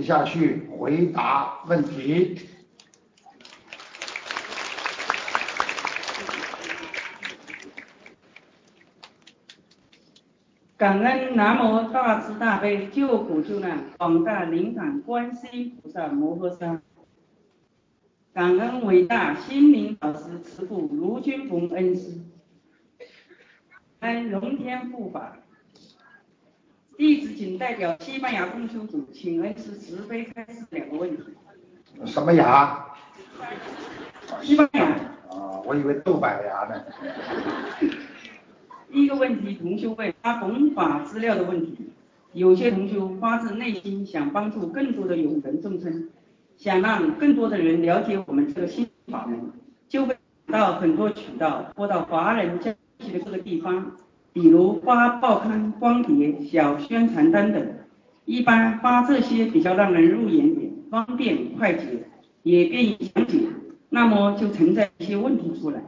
接下去回答问题。感恩南无大慈大悲救苦救难广大灵感观世音菩萨摩诃萨，感恩伟大心灵导师慈父卢军宏恩师，感恩龙天护法。弟子仅代表西班牙共修组，请恩师慈悲开示两个问题。什么牙？西班牙。啊，我以为豆瓣牙呢。第一个问题，同修问他弘法资料的问题。有些同修发自内心想帮助更多的有缘众生，想让更多的人了解我们这个新法门，就会到很多渠道，播到华人教区的各个地方，比如发报刊、光碟、小宣传单等。一般发这些比较让人入眼点，方便快捷，也便于讲解。那么就存在一些问题出来，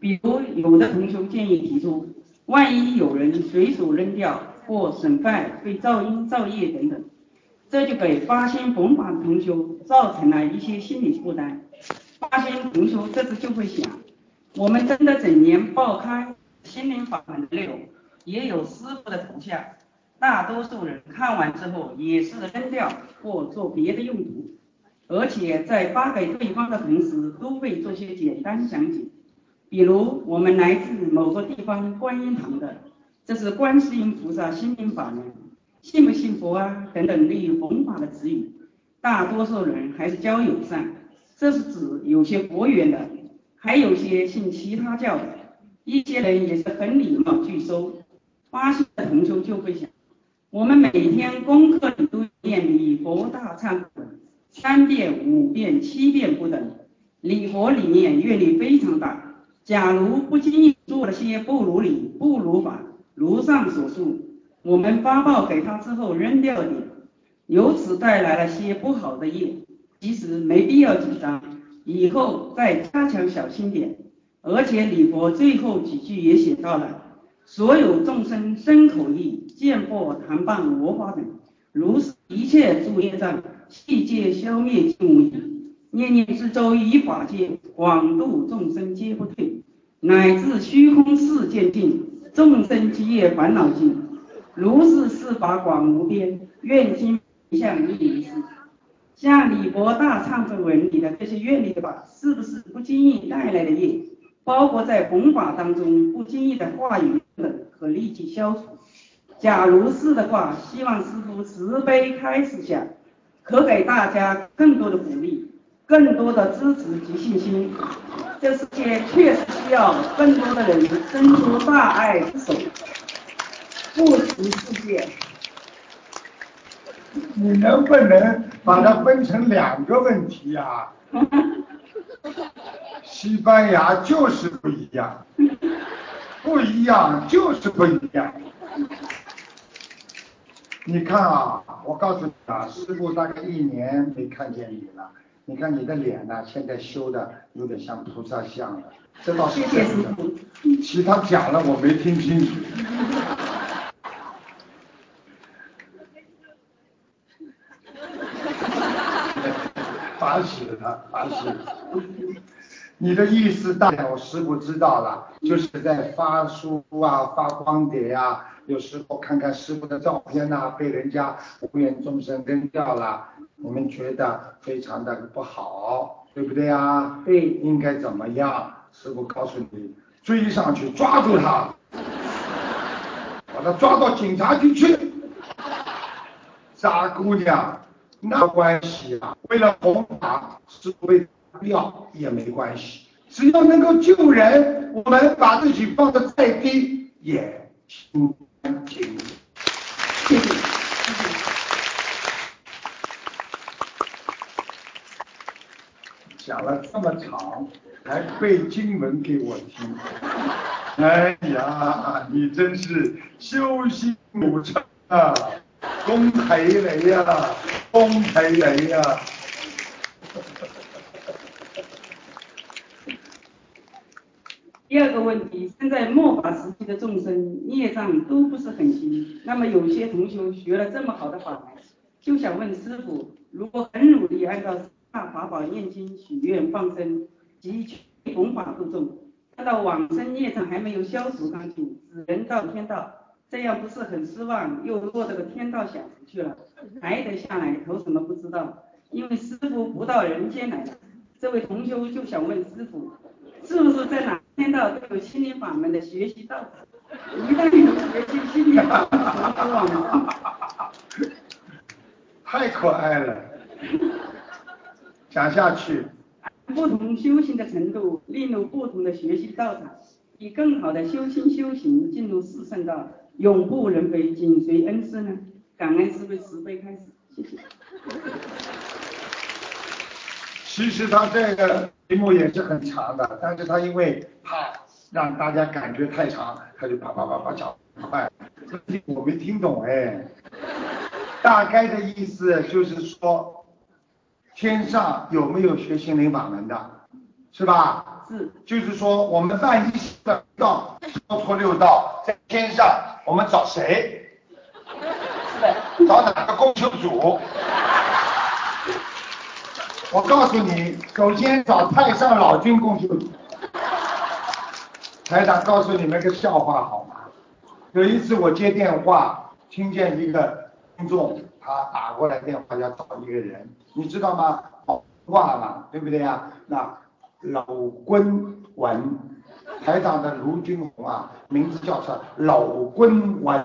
比如有的同学建议提出。万一有人随手扔掉或损坏，会噪音、噪业等等，这就给发心弘法的同学造成了一些心理负担。发心同学这次就会想，我们真的整年报刊心灵法门的内容，也有师傅的头像，大多数人看完之后也是扔掉或做别的用途，而且在发给对方的同时，都会做些简单讲解。比如我们来自某个地方观音堂的，这是观世音菩萨心灵法门，信不信佛啊？等等利于弘法的词语，大多数人还是交友善，这是指有些佛缘的，还有些信其他教的，一些人也是很礼貌拒收。发心的同修就会想，我们每天功课里都念礼佛大忏悔三遍、五遍、七遍不等，礼佛里面阅历非常大。假如不经意做了些不如理、不如法，如上所述，我们发报给他之后扔掉点，由此带来了些不好的业，其实没必要紧张，以后再加强小心点。而且李博最后几句也写到了，所有众生身口意见破谈谤魔法等，如是一切诸业障悉皆消灭尽无疑。念念之舟以法界，广度众生皆不退，乃至虚空世界尽，众生积业烦恼尽。如是四法广无边，愿今向一一世。像李博大忏悔文里的这些愿力法，是不是不经意带来的业？包括在弘法当中不经意的话语等，可立即消除。假如是的话，希望师父慈悲开示下，可给大家更多的鼓励。更多的支持及信心，这世界确实需要更多的人伸出大爱之手，扶持世界。你能不能把它分成两个问题呀？西班牙就是不一样，不一样就是不一样。你看啊，我告诉你啊，师傅大概一年没看见你了。你看你的脸呢，现在修的有点像菩萨像了，这倒是真的。其他讲了我没听清楚。烦死了，烦死了。你的意思大概我师傅知道了，就是在发书啊、发光碟呀，有时候看看师傅的照片呐，被人家无缘众生扔掉了。我们觉得非常的不好，对不对呀？对，应该怎么样？师傅告诉你，追上去抓住他，把他抓到警察局去。傻姑娘，那关系啊，为了弘法，是为要也没关系，只要能够救人，我们把自己放得再低也心甘情愿。谢谢。讲了这么长，还背经文给我听，哎呀，你真是修心无成啊，恭喜你呀，恭喜你呀！第二个问题，现在末法时期的众生业障都不是很轻，那么有些同学学了这么好的法，就想问师傅。如果很努力按照大法宝念经、许愿、放生及弘法度众，看到往生业障还没有消除干净，只能到天道，这样不是很失望？又落这个天道享福去了，还得下来投什么不知道？因为师傅不到人间来的，这位同修就想问师傅，是不是在哪天道都有心灵法门的学习道一旦有学习心灵法门，太可爱了，讲下去。不同修行的程度，另入不同的学习道场，以更好的修心修行进入四圣道，永不人非，紧随恩师呢？感恩师父慈悲开始，谢谢。其实他这个题目也是很长的，但是他因为怕让大家感觉太长，他就啪啪啪啪讲快，我没听懂哎。大概的意思就是说，天上有没有学心灵法门的，是吧？是。就是说，我们万一的道超脱六道，在天上，我们找谁？找哪个供修组？我告诉你，首先找太上老君供修组。台长告诉你们个笑话好吗？有一次我接电话，听见一个。听众他打过来电话要找一个人，你知道吗？挂了，对不对呀？那老君文，台长的卢军红啊，名字叫做老君文，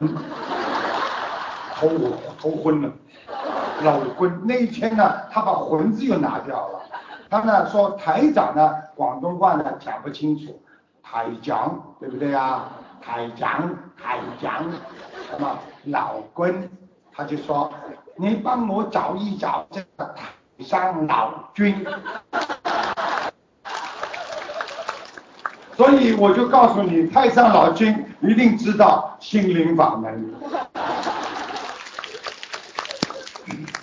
头头昏了。老君那一天呢，他把魂字又拿掉了。他呢说台长呢，广东话呢讲不清楚，台长对不对呀？台长台长，什么老君？他就说：“你帮我找一找这个太上老君。”所以我就告诉你，太上老君一定知道心灵法门。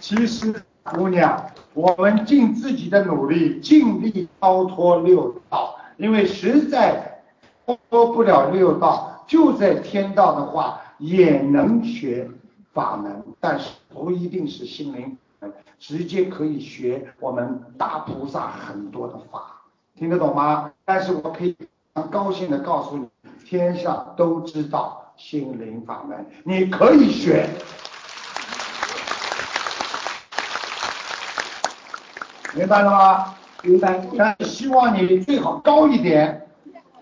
其实，姑娘，我们尽自己的努力，尽力超脱六道，因为实在超脱不了六道，就在天道的话，也能学。法门，但是不一定是心灵法门直接可以学我们大菩萨很多的法，听得懂吗？但是我可以很高兴的告诉你，天下都知道心灵法门，你可以学，明白了吗？明白。但希望你最好高一点，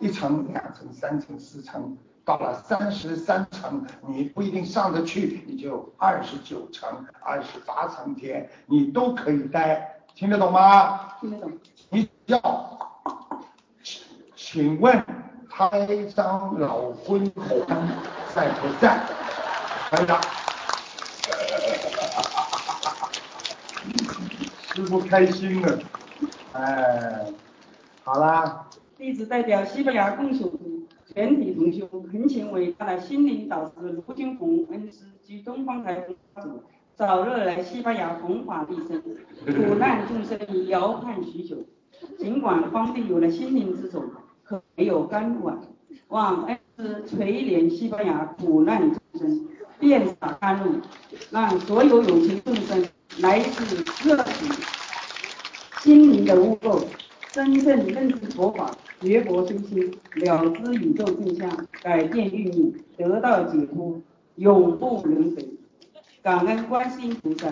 一层、两层、三层、四层。到了三十三层，你不一定上得去，你就二十九层、二十八层天，你都可以待，听得懂吗？听得懂。你要，请问台长老昏红在不在？台长，师傅开心了，哎，好啦。弟子代表西班牙共修。全体同修恳请伟大的心灵导师卢金红恩师及东方台主早日来西班牙弘法利生，苦难众生遥盼许久。尽管方地有了心灵之种，可没有甘露啊！望恩师垂怜西班牙苦难众生，遍洒甘露，让所有有情众生来自个体心灵的污垢，真正认识佛法。学佛修心，了知宇宙真相，改变命运，得到解脱，永不轮回。感恩观世音菩萨，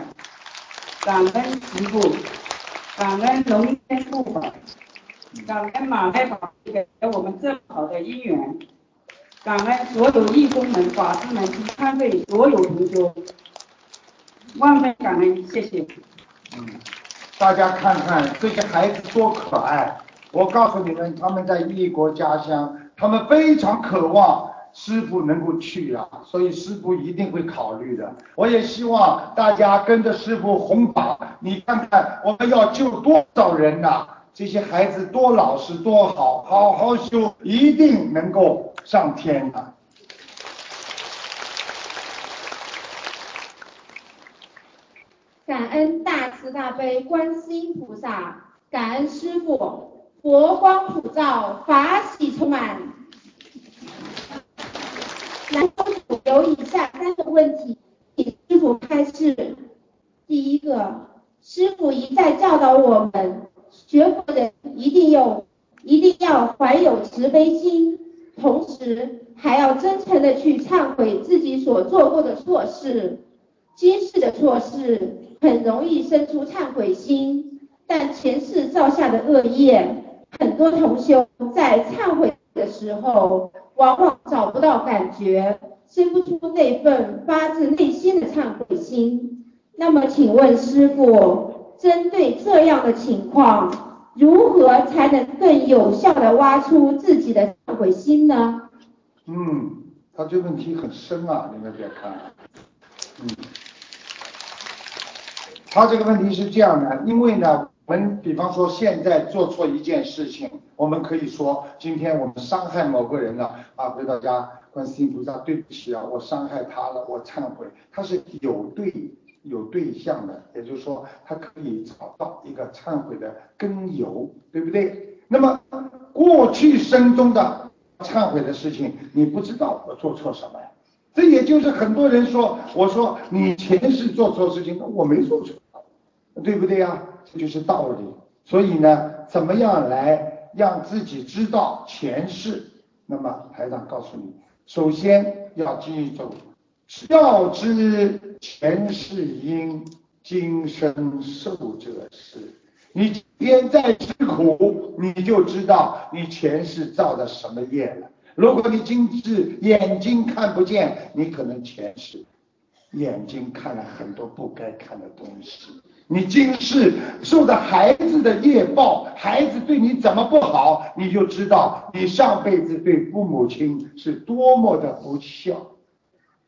感恩师父，感恩龙天护法，感恩马太法给我们这么好的姻缘，感恩所有义工们、法师们及参会所有同修，万分感恩，谢谢。嗯，大家看看这些孩子多可爱。我告诉你们，他们在异国家乡，他们非常渴望师傅能够去啊，所以师傅一定会考虑的。我也希望大家跟着师傅弘法，你看看我们要救多少人呐？这些孩子多老实多好，好好修，一定能够上天的。恩大慈大悲观世音菩萨，感恩师傅。佛光普照，法喜充满。南方组有以下三个问题，请师傅开示。第一个，师傅一再教导我们，学佛人一定有一定要怀有慈悲心，同时还要真诚的去忏悔自己所做过的错事。今世的错事很容易生出忏悔心，但前世造下的恶业，很多同修在忏悔的时候，往往找不到感觉，生不出那份发自内心的忏悔心。那么，请问师傅，针对这样的情况，如何才能更有效的挖出自己的忏悔心呢？嗯，他这问题很深啊，你们别看，嗯。他这个问题是这样的，因为呢，我们比方说现在做错一件事情，我们可以说今天我们伤害某个人了啊，回到家，观世音菩萨，对不起啊，我伤害他了，我忏悔。他是有对有对象的，也就是说他可以找到一个忏悔的根由，对不对？那么过去生中的忏悔的事情，你不知道我做错什么呀？这也就是很多人说，我说你前世做错事情，我没做错，对不对呀？这就是道理。所以呢，怎么样来让自己知道前世？那么台长告诉你，首先要记住，要知前世因，今生受者是。你今天在吃苦，你就知道你前世造的什么业了。如果你今世眼睛看不见，你可能前世眼睛看了很多不该看的东西。你今世受的孩子的业报，孩子对你怎么不好，你就知道你上辈子对父母亲是多么的不孝。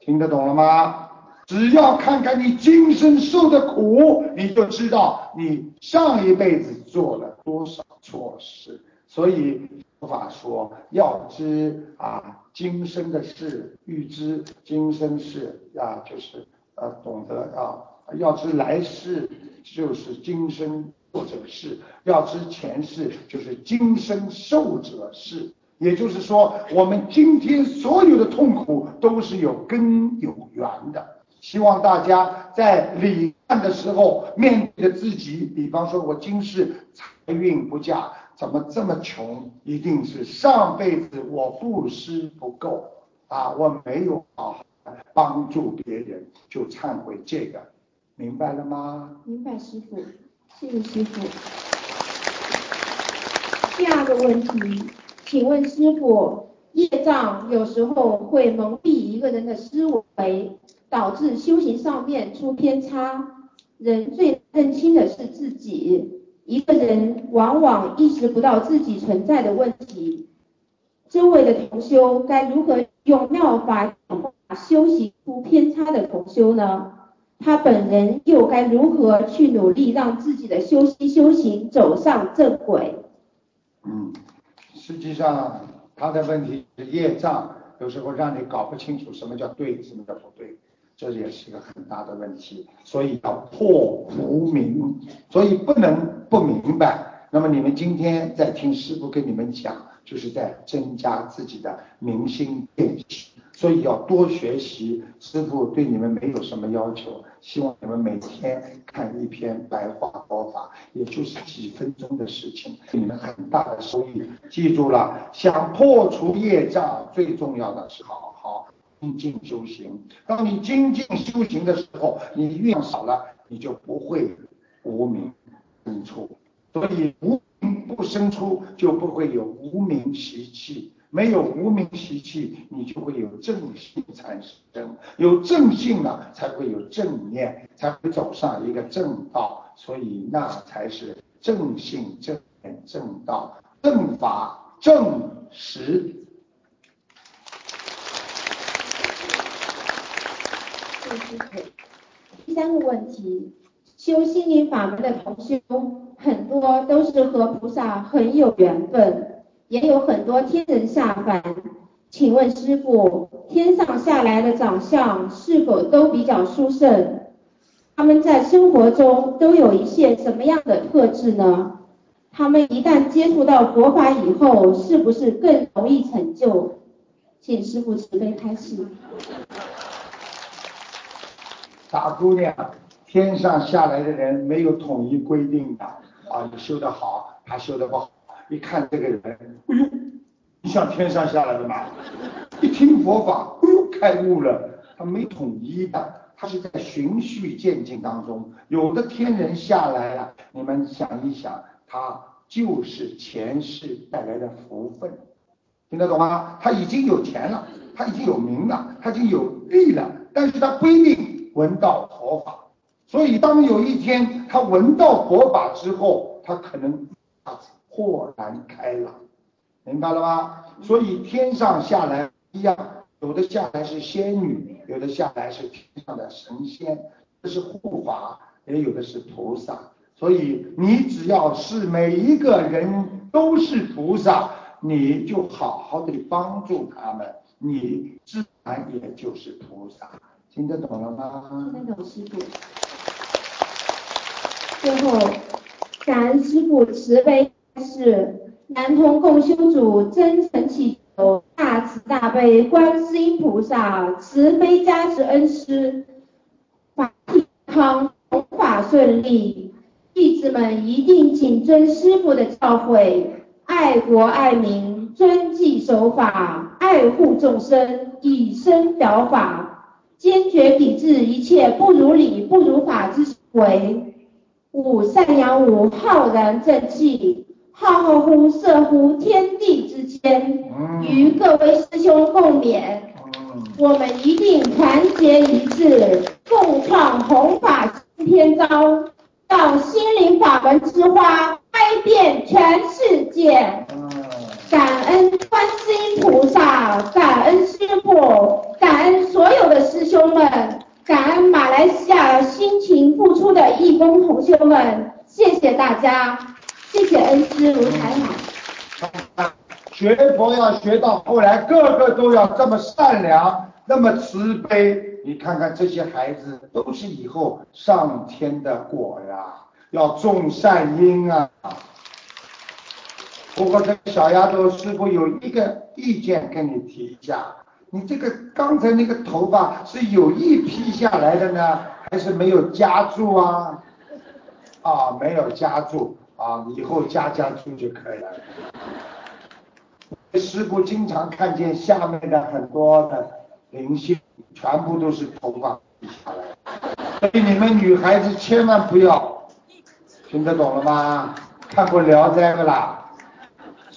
听得懂了吗？只要看看你今生受的苦，你就知道你上一辈子做了多少错事。所以。佛法说要知啊今生的事，欲知今生事啊，就是呃懂得啊，要知来世就是今生做者事，要知前世就是今生受者事。也就是说，我们今天所有的痛苦都是有根有源的。希望大家在理案的时候，面对着自己，比方说我今世财运不佳。怎么这么穷？一定是上辈子我布施不够啊，我没有好好的帮助别人，就忏悔这个，明白了吗？明白，师傅，谢谢师傅。第二个问题，请问师傅，业障有时候会蒙蔽一个人的思维，导致修行上面出偏差。人最认清的是自己。一个人往往意识不到自己存在的问题，周围的同修该如何用妙法修行出偏差的同修呢？他本人又该如何去努力让自己的修心修行走上正轨？嗯，实际上他的问题是业障，有时候让你搞不清楚什么叫对，什么叫不对。这也是一个很大的问题，所以要破无明，所以不能不明白。那么你们今天在听师傅跟你们讲，就是在增加自己的明心见性，所以要多学习。师傅对你们没有什么要求，希望你们每天看一篇白话佛法，也就是几分钟的事情，给你们很大的收益。记住了，想破除业障，最重要的是好好。精进修行，当你精进修行的时候，你愿少了，你就不会无名生出。所以无名不生出，就不会有无名习气。没有无名习气，你就会有正性产生。有正性了，才会有正念，才会走上一个正道。所以那才是正性正念正道正法正实。第三个问题，修心灵法门的同修很多都是和菩萨很有缘分，也有很多天人下凡。请问师傅，天上下来的长相是否都比较殊胜？他们在生活中都有一些什么样的特质呢？他们一旦接触到佛法以后，是不是更容易成就？请师傅慈悲开示。傻姑娘，天上下来的人没有统一规定的啊，你修得好，他修得不好，一看这个人，哎呦，你像天上下来的吗？一听佛法，哎呦，开悟了，他没统一的，他是在循序渐进当中，有的天人下来了，你们想一想，他就是前世带来的福分，听得懂吗？他已经有钱了，他已经有名了，他已经有利了，但是他不一定闻到佛法。所以，当有一天他闻到佛法之后，他可能豁然开朗，明白了吗？所以天上下来一样，有的下来是仙女，有的下来是天上的神仙，这是护法，也有的是菩萨。所以你只要是每一个人都是菩萨，你就好好的帮助他们，你自然也就是菩萨。听得懂了吗？听得懂，师傅。最后，感恩师傅慈悲是南通共修组真诚祈求大慈大悲观世音菩萨慈悲加持恩师，法体康，弘法顺利，弟子们一定谨遵师傅的教诲，爱国爱民，遵纪守法，爱护众生，以身表法，坚决抵制一切不如理、不如法之行为。五善养吾浩然正气，浩浩乎摄乎天地之间，与各位师兄共勉。我们一定团结一致，共创弘法新篇章，让心灵法门之花开遍全世界。感恩观世音菩萨，感恩师父，感恩所有的师兄们。感恩马来西亚辛勤付出的义工同学们，谢谢大家，谢谢恩师卢台海。学佛要学到后来，个个都要这么善良，那么慈悲。你看看这些孩子，都是以后上天的果呀，要种善因啊。不过这小丫头师傅有一个意见跟你提一下。你这个刚才那个头发是有意披下来的呢，还是没有夹住啊？啊，没有夹住啊，以后夹夹住就可以了。师傅经常看见下面的很多的灵性，全部都是头发披下来，所以你们女孩子千万不要，听得懂了吗？看过《聊斋》不啦？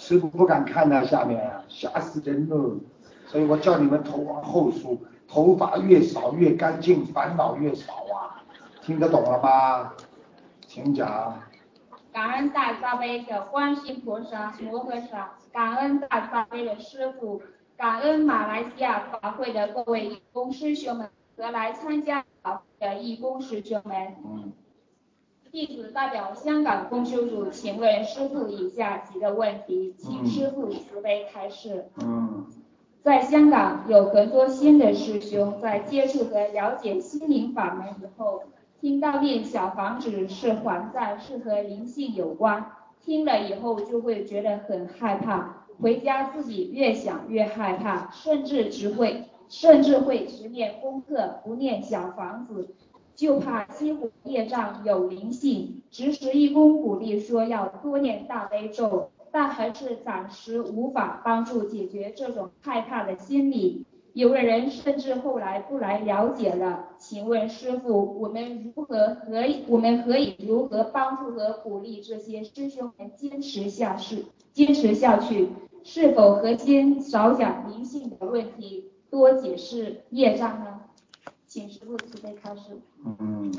师傅不敢看那下面，吓死人了。所以我叫你们头往后梳，头发越少越干净，烦恼越少啊！听得懂了吗？请讲。感恩大慈悲的观世菩萨、摩诃萨，感恩大慈悲的师傅，感恩马来西亚法会的各位义工师兄们和来参加法会的义工师兄们。嗯。弟子代表香港公修组，请问师傅以下几个问题，请师傅慈悲开示。嗯。在香港有很多新的师兄在接触和了解心灵法门以后，听到念小房子是还债，是和灵性有关，听了以后就会觉得很害怕，回家自己越想越害怕，甚至只会甚至会只念功课不念小房子，就怕激活业障有灵性。执时义工鼓励说要多念大悲咒。但还是暂时无法帮助解决这种害怕的心理。有的人甚至后来不来了解了。请问师傅，我们如何可以我们可以如何帮助和鼓励这些师兄们坚持下去？坚持下去，是否核心少讲灵性的问题，多解释业障呢？请师傅慈悲开示。嗯，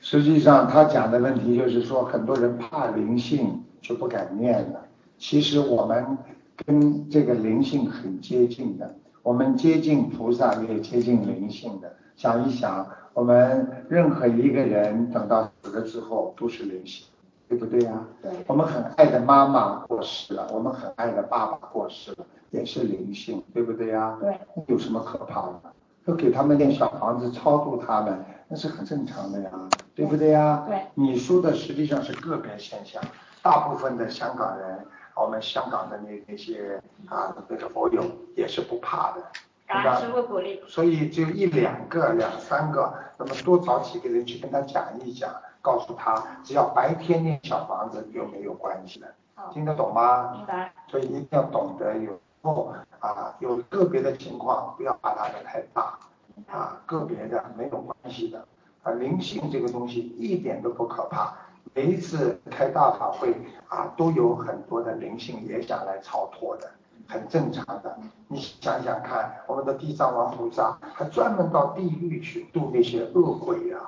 实际上他讲的问题就是说，很多人怕灵性。就不敢念了。其实我们跟这个灵性很接近的，我们接近菩萨也接近灵性的。想一想，我们任何一个人等到死了之后都是灵性，对不对呀？对。我们很爱的妈妈过世了，我们很爱的爸爸过世了，也是灵性，对不对呀？对。有什么可怕的？都给他们点小房子超度他们，那是很正常的呀，对不对呀？对。你说的实际上是个别现象。大部分的香港人，我们香港的那那些啊那个佛友也是不怕的，感恩师傅鼓励。所以就一两个、两三个，那么多找几个人去跟他讲一讲，告诉他，只要白天念小房子就没有关系了。听得懂吗？明白。所以一定要懂得有后啊，有个别的情况不要把它的太大啊，个别的没有关系的啊，灵性这个东西一点都不可怕。每一次开大法会啊，都有很多的灵性也想来超脱的，很正常的。你想想看，我们的地藏王菩萨还专门到地狱去度那些恶鬼呀，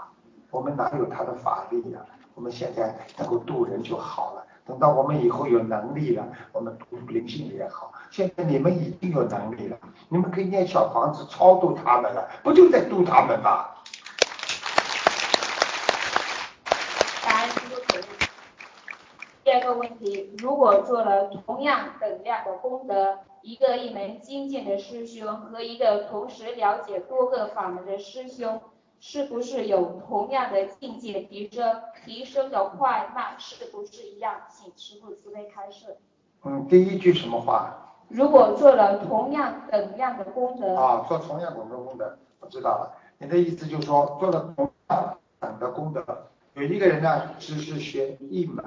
我们哪有他的法力呀？我们现在能够度人就好了。等到我们以后有能力了，我们度灵性也好。现在你们已经有能力了，你们可以念小房子超度他们了，不就在度他们吗？第二个问题，如果做了同样等量的功德，一个一门精进的师兄和一个同时了解多个法门的师兄，是不是有同样的境界提升？提升的快慢是不是一样？请师傅慈悲开示。嗯，第一句什么话？如果做了同样等量的功德。啊，做同样等的功德，我知道了。你的意思就是说，做了同样等的功德。有一个人呢，只是学一门，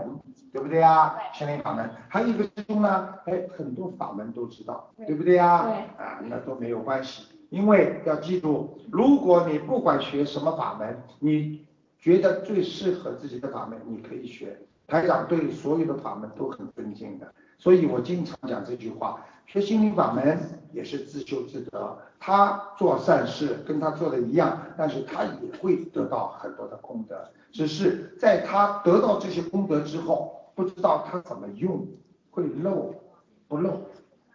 对不对呀？心灵法门，还有一个师兄呢，哎，很多法门都知道，对不对呀？对。啊，那都没有关系，因为要记住，如果你不管学什么法门，你觉得最适合自己的法门，你可以学。台长对所有的法门都很尊敬的，所以我经常讲这句话。学心灵法门也是自修自得，他做善事跟他做的一样，但是他也会得到很多的功德，只是在他得到这些功德之后，不知道他怎么用，会漏不漏。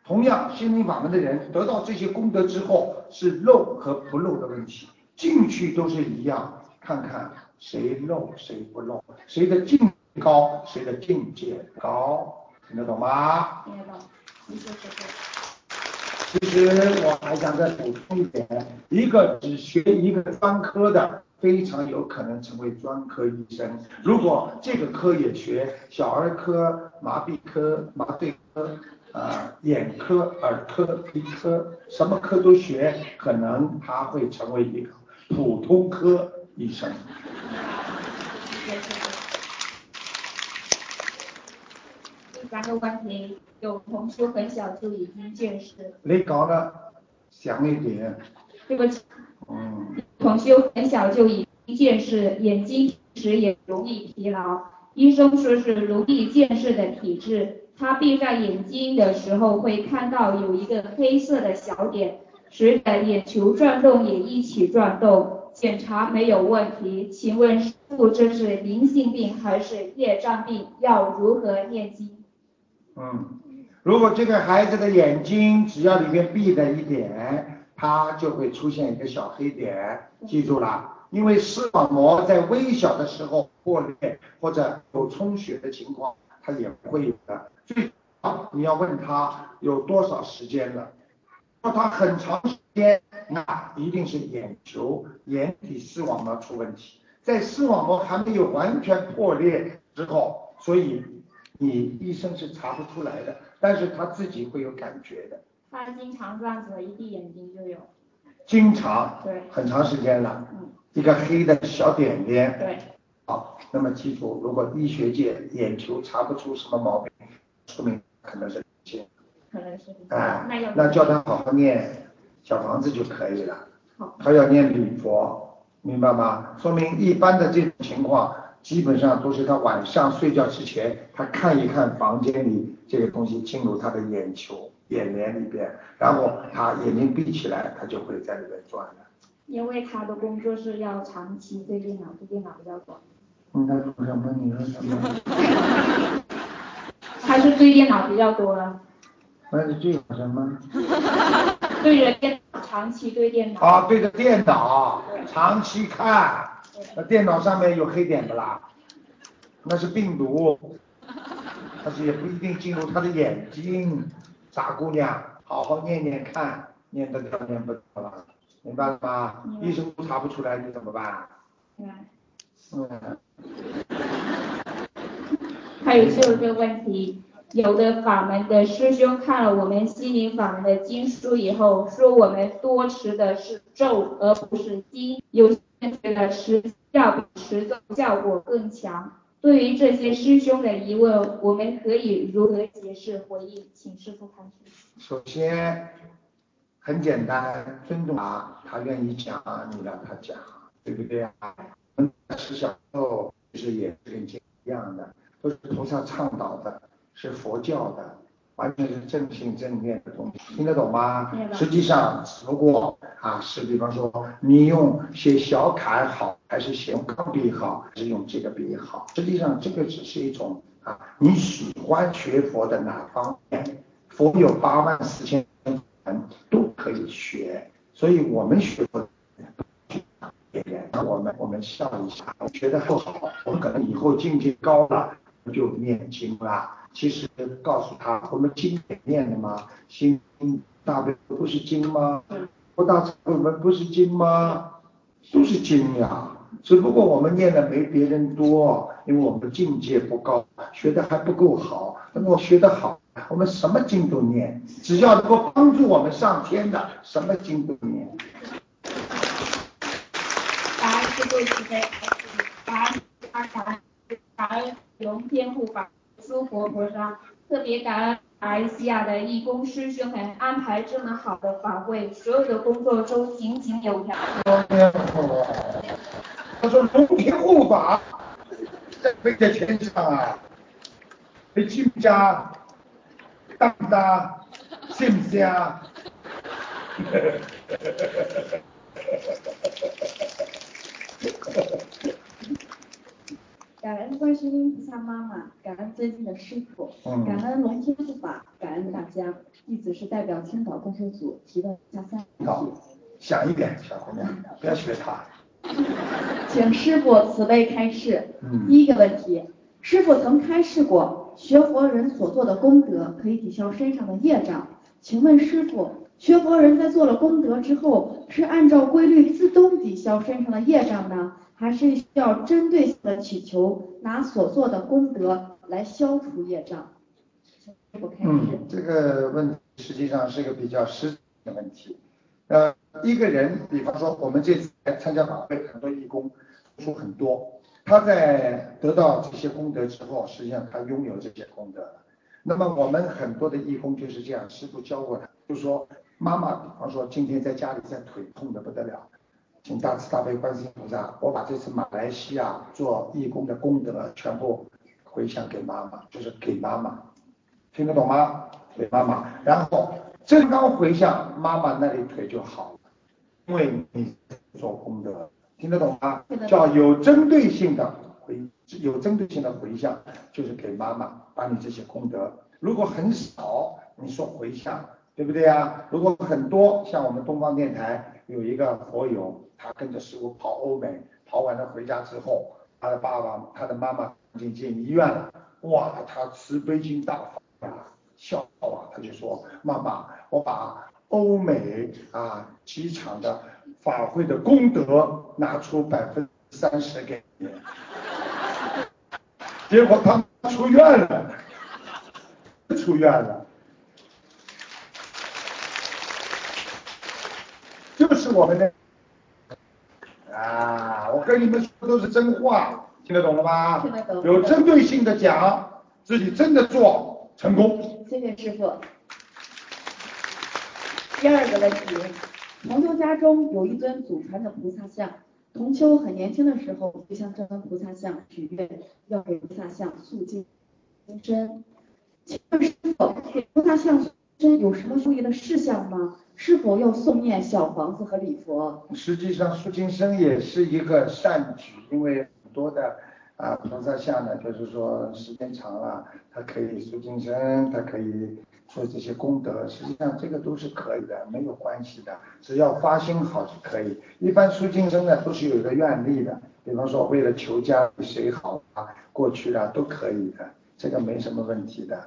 同样，心灵法门的人得到这些功德之后，是漏和不漏的问题，进去都是一样，看看谁漏谁不漏，谁的境高，谁的境界高，听得懂吗？听得懂。其实我还想再补充一点，一个只学一个专科的，非常有可能成为专科医生。如果这个科也学，小儿科、麻痹科、麻醉科、啊眼科、耳科、鼻科，什么科都学，可能他会成为一个普通科医生。第三个问题。有同修很小就已经近视。你讲的响一点。对不起。嗯。同修很小就已经近视，眼睛时也容易疲劳。医生说是容易近视的体质。他闭上眼睛的时候会看到有一个黑色的小点，随着眼球转动也一起转动。检查没有问题，请问师傅这是灵性病还是业障病？要如何念经？嗯。如果这个孩子的眼睛只要里面闭的一点，他就会出现一个小黑点，记住了，因为视网膜在微小的时候破裂或者有充血的情况，它也会有的。最好你要问他有多少时间了，说他很长时间，那一定是眼球眼底视网膜出问题，在视网膜还没有完全破裂之后，所以你医生是查不出来的。但是他自己会有感觉的。他经常这样子，一闭眼睛就有。经常。对。很长时间了。嗯。一个黑的小点点。对。好，那么记住，如果医学界眼球查不出什么毛病，说明可能是些。可能是。哎。那那叫他好好念小房子就可以了。好。还要念礼佛，明白吗？说明一般的这种情况。基本上都是他晚上睡觉之前，他看一看房间里这个东西进入他的眼球、眼帘里边，然后他眼睛闭起来，他就会在里边转了。因为他的工作是要长期对电脑，对电脑比较多。嗯，他说什么？你说什么？他是对电脑比较多了。那是对什么？对着电脑，长期对电脑。啊，对着电脑，长期看。那电脑上面有黑点不啦？那是病毒，但是也不一定进入他的眼睛。傻姑娘，好好念念看，念得了念不了了，明白了吗？医生都查不出来，你怎么办？嗯。还有最后一个问题，有的法门的师兄看了我们心灵法门的经书以后，说我们多持的是咒而不是经，有些人觉得持要比持咒效果更强。对于这些师兄的疑问，我们可以如何解释回应？请师傅开始。首先很简单，尊重他，他愿意讲，你让他讲，对不对啊？是小时候其实也是跟经一样的，都是菩萨倡导的，是佛教的，完全是正信正念的东西，听得懂吗？实际上只不过啊，是比方说你用写小楷好，还是写用钢笔好，还是用这个笔好？实际上这个只是一种啊，你喜欢学佛的哪方面？佛有八万四千门，都可以学，所以我们学佛。我们我们笑一下，觉得不好，我们可能以后境界高了就念经了。其实告诉他，我们经也念的吗？心大悲不是经吗？不大我们不是经吗？都是经呀，只不过我们念的没别人多，因为我们的境界不高，学的还不够好。那么学的好，我们什么经都念，只要能够帮助我们上天的，什么经都念。对慈悲，感恩阿感感恩龙天护法诸佛菩萨，特别感恩马来西亚的义工师兄们安排这么好的法会，所有的工作都井井有条。他说龙天护法在飞在天上啊，你知唔知啊？得唔得？信唔信啊？感恩观世音菩萨妈妈，感恩尊敬的师傅，感恩龙天护法，感恩大家。弟子是代表青岛共修组提问下三题。响一点，小姑娘，不要学他。请师傅慈悲开示。第一个问题，师傅曾开示过，学佛人所做的功德可以抵消身上的业障。请问师傅？学佛人在做了功德之后，是按照规律自动抵消身上的业障呢，还是需要针对性的祈求拿所做的功德来消除业障？嗯，这个问题实际上是一个比较实的问题。呃，一个人，比方说我们这次来参加法会，很多义工出很多，他在得到这些功德之后，实际上他拥有这些功德。那么我们很多的义工就是这样，师傅教过他，就说。妈妈，比方说今天在家里在腿痛的不得了，请大慈大悲观世音菩萨，我把这次马来西亚做义工的功德全部回向给妈妈，就是给妈妈，听得懂吗？给妈妈，然后正刚回向，妈妈那里腿就好了，因为你做功德，听得懂吗？叫有针对性的回，有针对性的回向，就是给妈妈把你这些功德，如果很少，你说回向。对不对呀？如果很多像我们东方电台有一个佛友，他跟着师傅跑欧美，跑完了回家之后，他的爸爸、他的妈妈已经进医院了，哇，他慈悲心大发呀，笑啊，他就说妈妈，我把欧美啊机场的法会的功德拿出百分之三十给你，结果他出院了，出院了。就是我们的啊，我跟你们说都是真话，听得懂了吗？听得懂。有针对性的讲，自己真的做成功。谢谢师傅。第二个问题，同修家中有一尊祖传的菩萨像，同修很年轻的时候就向这尊菩萨像许愿，要给菩萨像塑金身。请问师傅，给菩萨像塑身有什么注意的事项吗？是否要诵念小房子和礼佛？实际上，塑金生也是一个善举，因为很多的啊菩萨像呢，就是说时间长了，它可以塑金身，它可以做这些功德。实际上，这个都是可以的，没有关系的，只要发心好就可以。一般塑金生呢，都是有一个愿力的，比方说为了求家谁好啊，过去的都可以的。这个没什么问题的。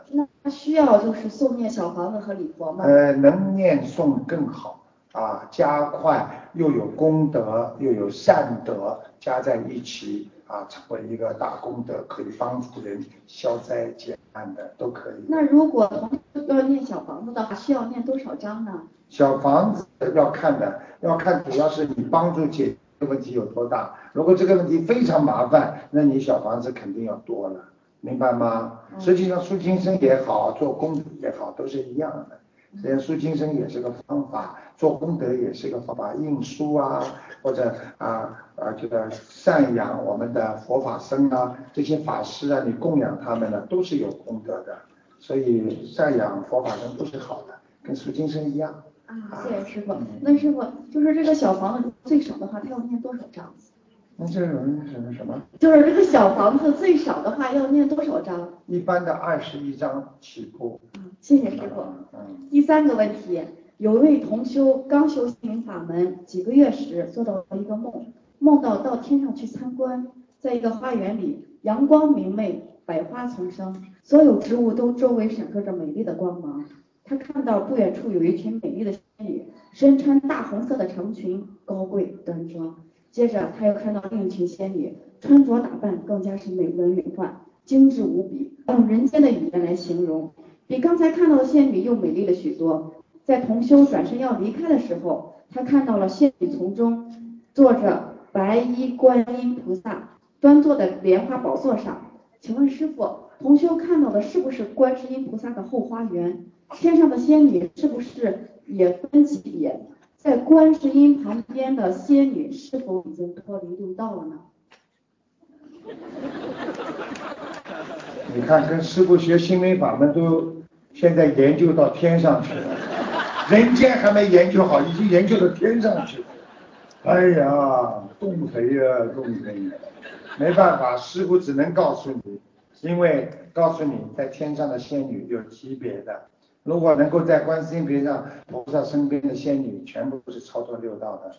那需要就是诵念小房子和礼佛吗？呃，能念诵更好啊，加快又有功德又有善德加在一起啊，成为一个大功德，可以帮助人消灾解难的，都可以。那如果要念小房子的话，需要念多少章呢？小房子要看的，要看主要是你帮助解决问题有多大。如果这个问题非常麻烦，那你小房子肯定要多了，明白吗？实际上，苏金生也好，做功德也好，都是一样的。实际上，苏金生也是个方法，做功德也是个方法，印书啊，或者啊啊这个赡养我们的佛法僧啊，这些法师啊，你供养他们呢，都是有功德的。所以赡养佛法僧都是好的，跟苏金生一样。啊，谢谢师傅。那师傅就是这个小房子最少的话，他要念多少章？那这种什么什么？就是这个小房子最少的话要念多少章？一般的二十一章起步。嗯，谢谢师傅。嗯。第三个问题，有位同修刚修心灵法门几个月时，做到了一个梦，梦到到天上去参观，在一个花园里，阳光明媚，百花丛生，所有植物都周围闪烁着美丽的光芒。他看到不远处有一群美丽的仙女，身穿大红色的长裙，高贵端庄。接着他又看到另一群仙女，穿着打扮更加是美轮美奂，精致无比，用人间的语言来形容，比刚才看到的仙女又美丽了许多。在同修转身要离开的时候，他看到了仙女丛中坐着白衣观音菩萨，端坐在莲花宝座上。请问师傅，同修看到的是不是观世音菩萨的后花园？天上的仙女是不是也分级别？在观世音旁边的仙女是否已经脱离六道了呢？你看，跟师傅学心灵法门都现在研究到天上去了，人间还没研究好，已经研究到天上去了。哎呀，动谁呀，动谁？没办法，师傅只能告诉你，因为告诉你，在天上的仙女有级别的。如果能够在观世音菩萨菩萨身边的仙女，全部都是超脱六道的。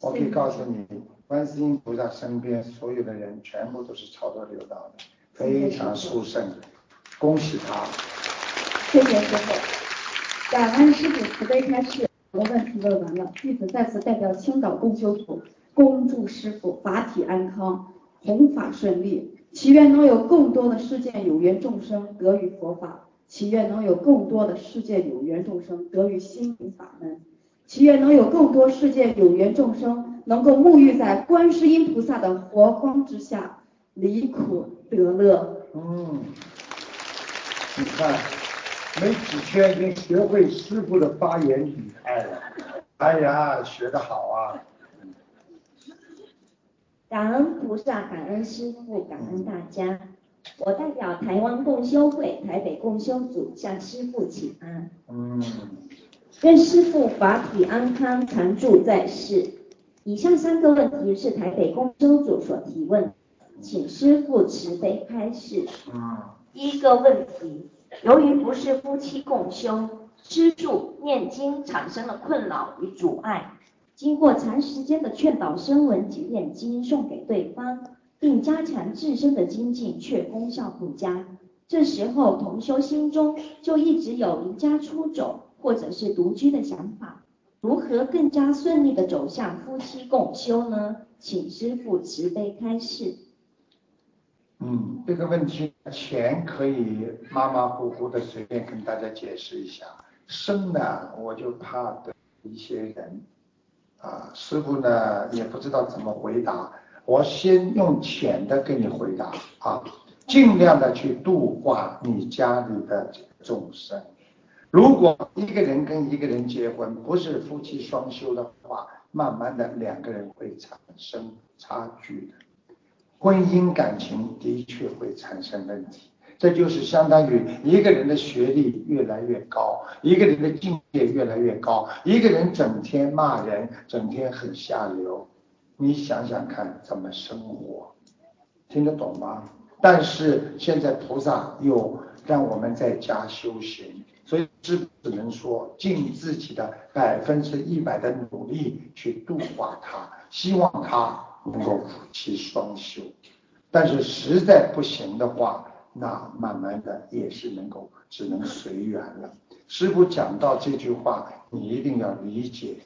我可以告诉你，观世音菩萨身边所有的人，全部都是超脱六道的，非常殊胜。恭喜他。谢谢师傅，感恩师傅慈悲开示，我的问题问完了，弟子再次代表青岛共修组，恭祝师傅法体安康，弘法顺利，祈愿能有更多的世界有缘众生得与佛法。祈愿能有更多的世界有缘众生得于心灵法门，祈愿能有更多世界有缘众生能够沐浴在观世音菩萨的佛光之下，离苦得乐。嗯，你看，没几天已经学会师傅的发言语态了。哎呀，学得好啊！感恩菩萨，感恩师傅，感恩大家。我代表台湾共修会台北共修组向师父请安。嗯。愿师父法体安康，常住在世。以上三个问题是台北共修组所提问，请师父慈悲开示。第一个问题，由于不是夫妻共修，吃住念经产生了困扰与阻碍，经过长时间的劝导声闻及念经送给对方。并加强自身的精进，却功效不佳。这时候同修心中就一直有离家出走或者是独居的想法，如何更加顺利的走向夫妻共修呢？请师父慈悲开示。嗯，这个问题钱可以马马虎虎的随便跟大家解释一下，生呢我就怕的一些人啊，师傅呢也不知道怎么回答。我先用浅的给你回答啊，尽量的去度化你家里的众生。如果一个人跟一个人结婚，不是夫妻双修的话，慢慢的两个人会产生差距的，婚姻感情的确会产生问题。这就是相当于一个人的学历越来越高，一个人的境界越来越高，一个人整天骂人，整天很下流。你想想看，怎么生活，听得懂吗？但是现在菩萨又让我们在家修行，所以只只能说尽自己的百分之一百的努力去度化他，希望他能够夫妻双修。但是实在不行的话，那慢慢的也是能够只能随缘了。师傅讲到这句话，你一定要理解，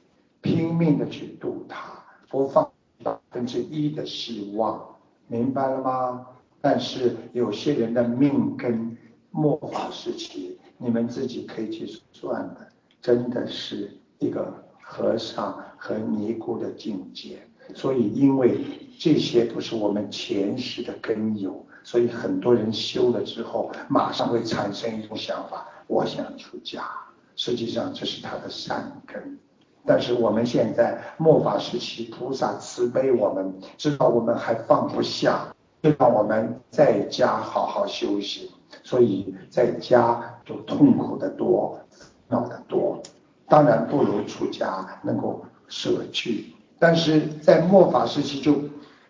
拼命的去度他，不放。百分之一的希望，明白了吗？但是有些人的命跟末法时期，你们自己可以去算的，真的是一个和尚和尼姑的境界。所以，因为这些都是我们前世的根由，所以很多人修了之后，马上会产生一种想法：我想出家。实际上，这是他的善根。但是我们现在末法时期，菩萨慈悲我们，知道我们还放不下，就让我们在家好好休息。所以在家就痛苦的多，恼的多。当然不如出家能够舍去。但是在末法时期，就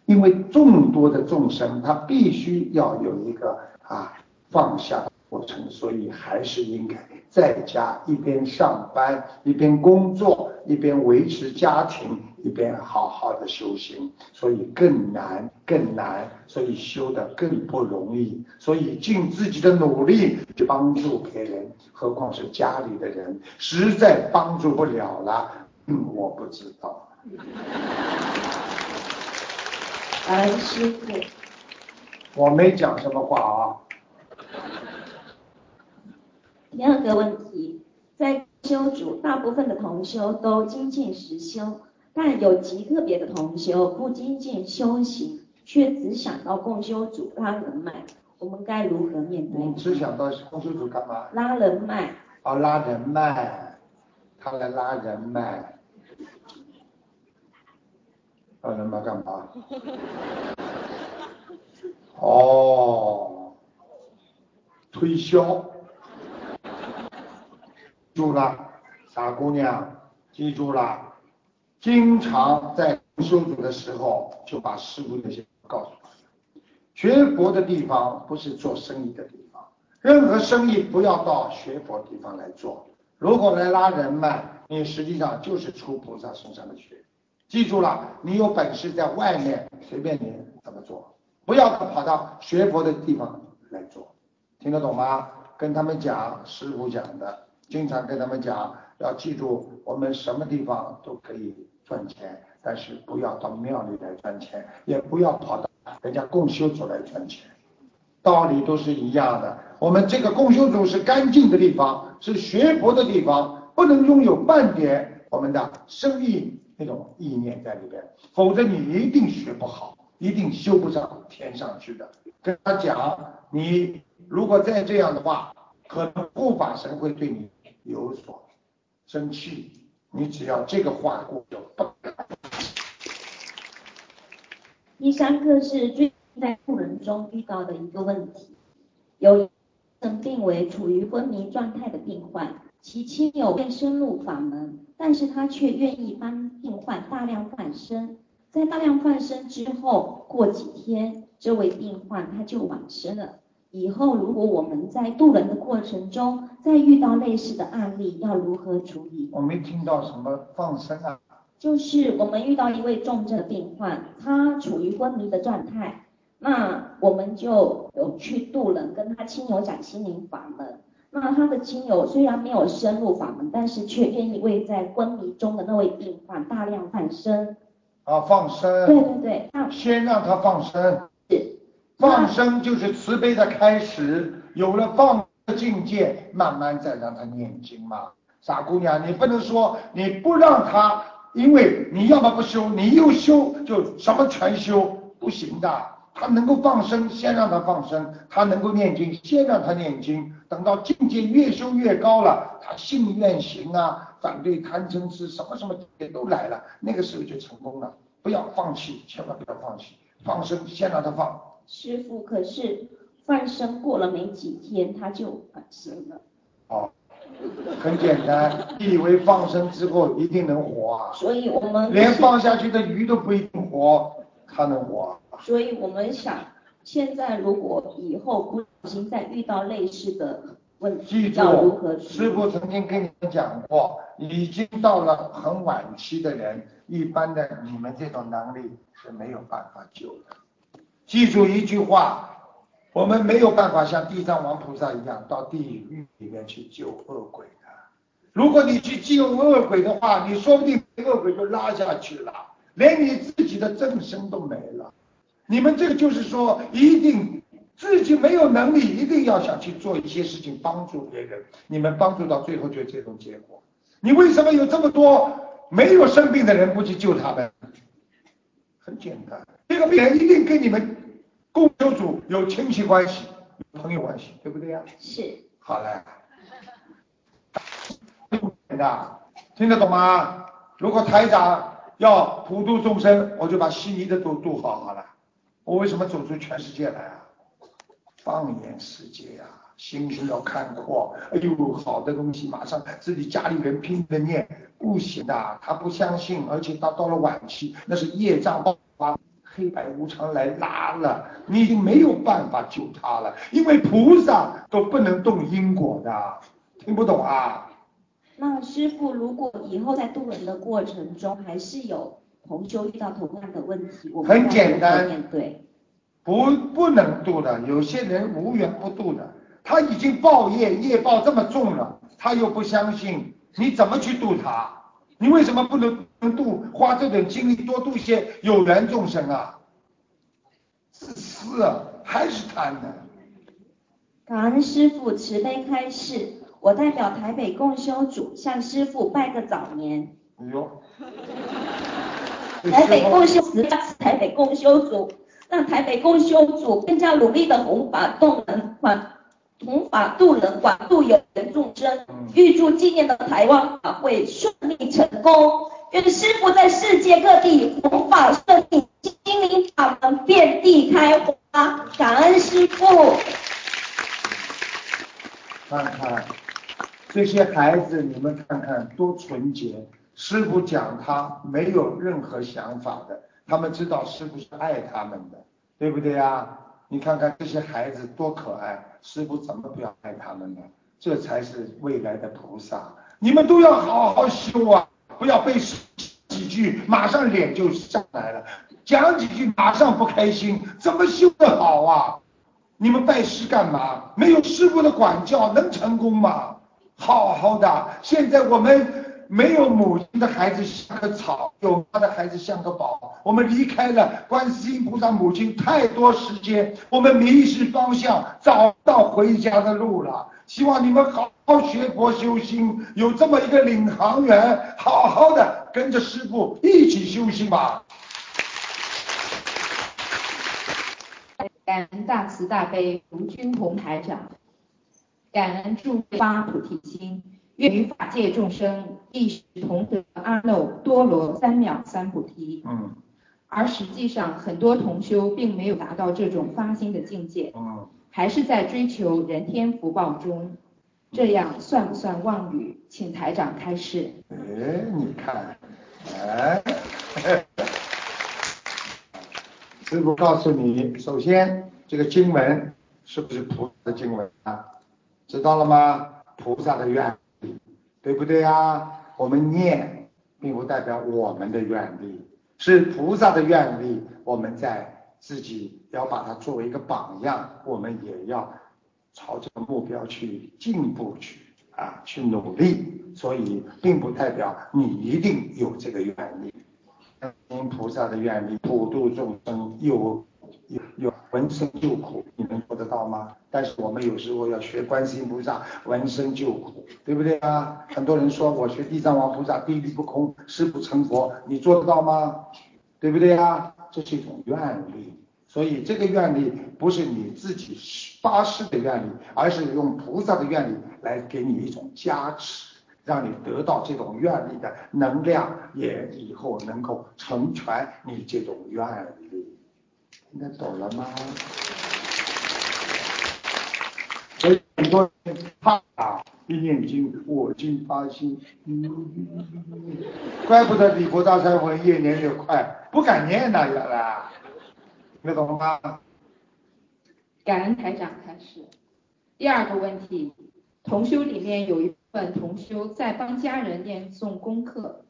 因为众多的众生，他必须要有一个啊放下过程，所以还是应该在家一边上班，一边工作，一边维持家庭，一边好好的修行，所以更难更难，所以修的更不容易，所以尽自己的努力去帮助别人，何况是家里的人，实在帮助不了了，嗯，我不知道。感恩师傅。我没讲什么话啊。第二个问题，在修组，大部分的同修都精进实修，但有极个别的同修不精进修行，却只想到共修组拉人脉，我们该如何面对？只想到共修组干嘛？拉人脉。哦，拉人脉，他来拉人脉。拉人脉干嘛？哦，推销。住了，傻姑娘，记住了，经常在修组的时候就把师傅那些告诉他。学佛的地方不是做生意的地方，任何生意不要到学佛地方来做。如果来拉人脉，你实际上就是出菩萨身上的血。记住了，你有本事在外面随便你怎么做，不要跑到学佛的地方来做，听得懂吗？跟他们讲，师傅讲的，经常跟他们讲，要记住，我们什么地方都可以赚钱，但是不要到庙里来赚钱，也不要跑到人家共修组来赚钱，道理都是一样的。我们这个共修组是干净的地方，是学佛的地方，不能拥有半点我们的生意。那种意念在里边，否则你一定学不好，一定修不上天上去的。跟他讲，你如果再这样的话，可能护法神会对你有所生气。你只要这个话过就不。第三个是最近在路人中遇到的一个问题，有人病为处于昏迷状态的病患。其亲友便深入法门，但是他却愿意帮病患大量换生。在大量换生之后，过几天，这位病患他就往生了。以后如果我们在渡人的过程中，再遇到类似的案例，要如何处理？我没听到什么放生啊。就是我们遇到一位重症的病患，他处于昏迷的状态，那我们就有去渡人，跟他亲友讲心灵法门。那他的亲友虽然没有深入法门，但是却愿意为在昏迷中的那位病患大量放生。啊，放生。对对对，先让他放生。放生就是慈悲的开始，有了放的境界，慢慢再让他念经嘛。傻姑娘，你不能说你不让他，因为你要么不修，你又修就什么全修，不行的。他能够放生，先让他放生；他能够念经，先让他念经。等到境界越修越高了，他信愿行啊，反对贪嗔痴，什么什么也都来了，那个时候就成功了。不要放弃，千万不要放弃，放生先让他放。师傅，可是放生过了没几天他就放生了。哦，很简单，你以为放生之后一定能活啊？所以我们连放下去的鱼都不一定活，他能活？所以我们想，现在如果以后不小心再遇到类似的问题，要如何师傅曾经跟你们讲过，已经到了很晚期的人，一般的你们这种能力是没有办法救的。记住一句话，我们没有办法像地藏王菩萨一样到地狱里面去救恶鬼的。如果你去救恶鬼的话，你说不定恶鬼就拉下去了，连你自己的正身都没了。你们这个就是说，一定自己没有能力，一定要想去做一些事情帮助别人。你们帮助到最后就这种结果。你为什么有这么多没有生病的人不去救他们？很简单，这个病人一定跟你们共修组有亲戚关系、朋友关系，对不对呀？是。好嘞。的，听得懂吗？如果台长要普度众生，我就把悉尼的都度好好了。我为什么走出全世界来啊？放眼世界呀，心胸要开阔。哎呦，好的东西马上自己家里人拼命念，不行的，他不相信，而且他到了晚期，那是业障爆发，黑白无常来拉了，你已经没有办法救他了，因为菩萨都不能动因果的，听不懂啊？那师傅，如果以后在渡人的过程中，还是有同修遇到同样的问题，我们很简单面对，不不能渡的，有些人无缘不渡的，他已经报业，业报这么重了，他又不相信，你怎么去渡他？你为什么不能能度？花这点精力多度些有缘众生啊？自私啊，还是贪呢？感恩师傅慈悲开示。我代表台北共修组向师傅拜个早年。哎呦！台北共修十八次台北共修组，让台北共修组更加努力的弘法动人，广弘法度人，广度有缘众生。预祝今年的台湾法会顺利成功，愿师傅在世界各地弘法顺利，心灵法门遍地开花。感恩师傅。看看。这些孩子，你们看看多纯洁。师傅讲他没有任何想法的，他们知道师傅是爱他们的，对不对呀？你看看这些孩子多可爱，师傅怎么不要爱他们呢？这才是未来的菩萨。你们都要好好修啊，不要被几句，马上脸就上来了，讲几句马上不开心，怎么修得好啊？你们拜师干嘛？没有师傅的管教能成功吗？好好的，现在我们没有母亲的孩子像个草，有妈的孩子像个宝。我们离开了观世音菩萨母亲太多时间，我们迷失方向，找不到回家的路了。希望你们好好学佛修心，有这么一个领航员，好好的跟着师傅一起修心吧。感恩大慈大悲卢军宏台长。感恩诸发菩提心，愿于法界众生一时同得阿耨多罗三藐三菩提。嗯。而实际上，很多同修并没有达到这种发心的境界。嗯。还是在追求人天福报中，这样算不算妄语？请台长开示。哎，你看，哎，师傅告诉你，首先这个经文是不是菩萨的经文啊？知道了吗？菩萨的愿力，对不对呀？我们念，并不代表我们的愿力，是菩萨的愿力。我们在自己要把它作为一个榜样，我们也要朝着目标去进步去啊，去努力。所以，并不代表你一定有这个愿力。因菩萨的愿力，普度众生，有。有有闻声救苦，你能做得到吗？但是我们有时候要学观世音菩萨闻声救苦，对不对啊？很多人说我学地藏王菩萨地狱不空，誓不成佛，你做得到吗？对不对啊？这是一种愿力，所以这个愿力不是你自己发誓的愿力，而是用菩萨的愿力来给你一种加持，让你得到这种愿力的能量，也以后能够成全你这种愿力。听得懂了吗？所以很多人怕啊，一念经，我经发心，怪不得李国大忏文越念越快，不敢念了原来，听得懂吗？感恩台长开始。第二个问题，同修里面有一份同修在帮家人念诵功课，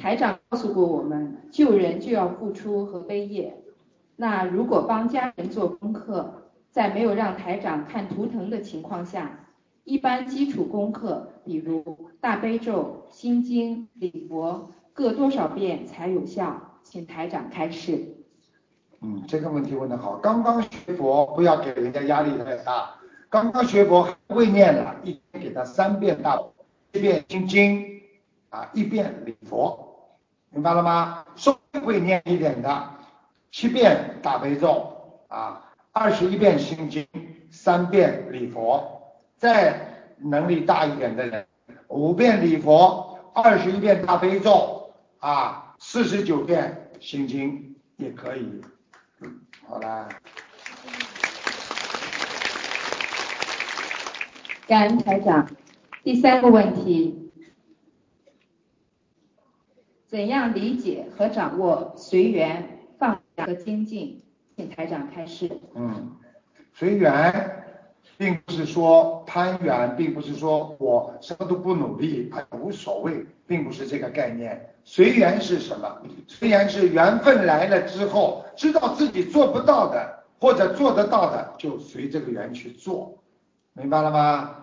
台长告诉过我们，救人就要付出和悲业。那如果帮家人做功课，在没有让台长看图腾的情况下，一般基础功课，比如大悲咒、心经、礼佛，各多少遍才有效？请台长开示。嗯，这个问题问得好。刚刚学佛，不要给人家压力太大。刚刚学佛会念了，一天给他三遍大，一遍心经啊，一遍礼佛，明白了吗？稍微会念一点的，七遍大悲咒啊，二十一遍心经，三遍礼佛。再能力大一点的人，五遍礼佛，二十一遍大悲咒啊，四十九遍心经也可以。好啦。感恩台长。第三个问题，怎样理解和掌握随缘、和精进？请台长开示。嗯，随缘，并不是说攀缘，并不是说我什么都不努力，哎，无所谓，并不是这个概念。随缘是什么？随缘是缘分来了之后，知道自己做不到的，或者做得到的，就随这个缘去做，明白了吗？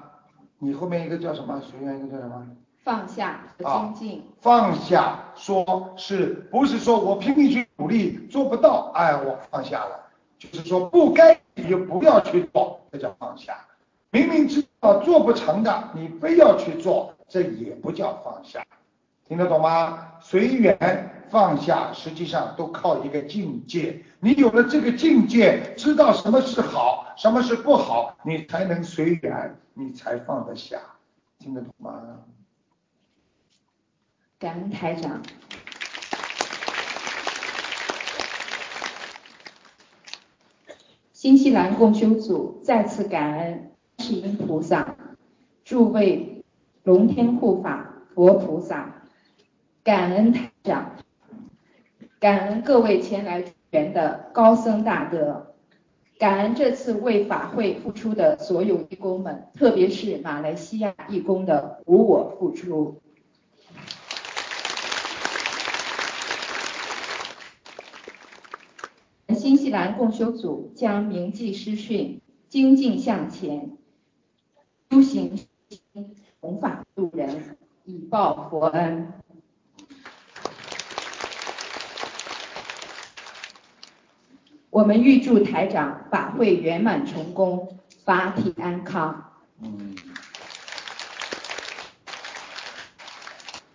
你后面一个叫什么？随缘一个叫什么？放下和精进。放下，说是不是说我拼命去努力做不到，哎，我放下了，就是说不该你就不要去做，这叫放下。明明知道做不成的，你非要去做，这也不叫放下。听得懂吗？随缘放下，实际上都靠一个境界。你有了这个境界，知道什么是好，什么是不好，你才能随缘，你才放得下。听得懂吗？感恩台长。新西兰共修组再次感恩世音菩萨、诸位龙天护法、佛菩萨。感恩台长，感恩各位前来助缘的高僧大德，感恩这次为法会付出的所有义工们，特别是马来西亚义工的无我付出。新西兰共修组将铭记师训，精进向前，修行弘法度人，以报佛恩。我们预祝台长法会圆满成功，法体安康。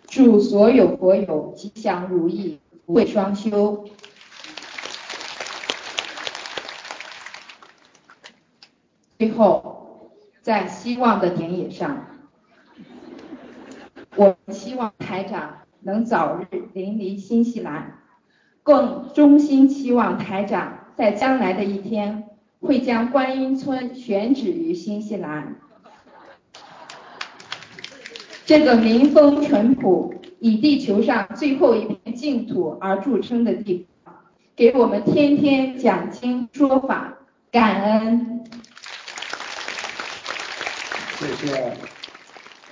祝所有佛友吉祥如意，福慧双修。最后，在希望的田野上，我希望台长能早日临离新西兰，更衷心期望台长。在将来的一天，会将观音村选址于新西兰，这个民风淳朴、以地球上最后一片净土而著称的地方，给我们天天讲经说法，感恩。谢谢，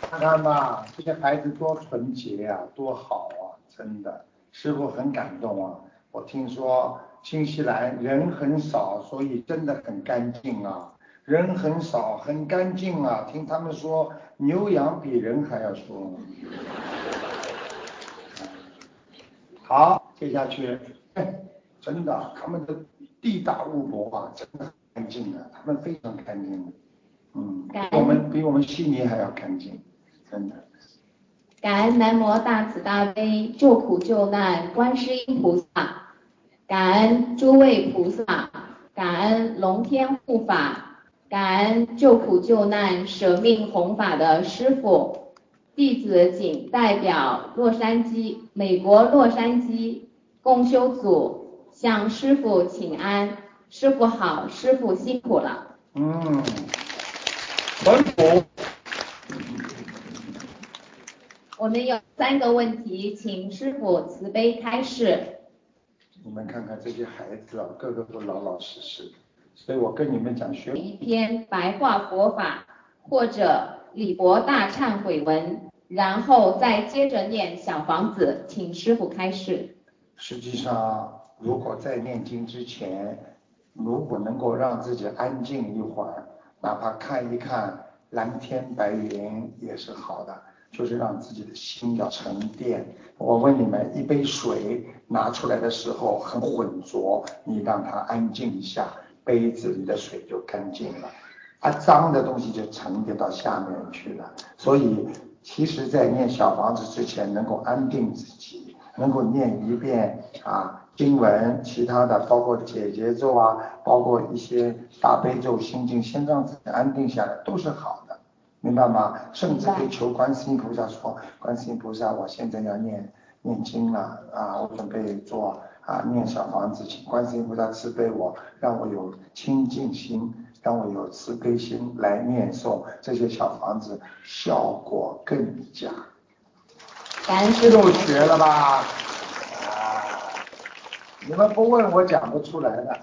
看看吧，这些孩子多纯洁啊，多好啊，真的，师傅很感动啊。我听说。新西兰人很少，所以真的很干净啊！人很少，很干净啊！听他们说，牛羊比人还要多。好，接下去，真的，他们的地大物博啊，真的很干净的，他们非常干净。嗯，我们比我们悉尼还要干净，真的。感恩南无大慈大悲救苦救难观世音菩萨。感恩诸位菩萨，感恩龙天护法，感恩救苦救难舍命弘法的师傅，弟子谨代表洛杉矶美国洛杉矶共修组向师傅请安，师傅好，师傅辛苦了。嗯，我们有三个问题，请师傅慈悲开示。你们看看这些孩子啊，个个都老老实实的，所以我跟你们讲学一篇白话佛法或者李博大忏悔文，然后再接着念小房子，请师傅开示。实际上，如果在念经之前，如果能够让自己安静一会儿，哪怕看一看蓝天白云也是好的，就是让自己的心要沉淀。我问你们，一杯水。拿出来的时候很浑浊，你让它安静一下，杯子里的水就干净了，啊，脏的东西就沉淀到下面去了。所以，其实，在念小房子之前，能够安定自己，能够念一遍啊经文，其他的包括解节奏啊，包括一些大悲咒、心经，先让自己安定下来，都是好的，明白吗？甚至可以求观世音菩萨说，观世音菩萨，我现在要念。念经了啊，我准备做啊念小房子，请观世音菩萨慈悲我，让我有清净心，让我有慈悲心来念诵这些小房子，效果更佳。感恩师又学了吧？啊，你们不问我讲不出来的。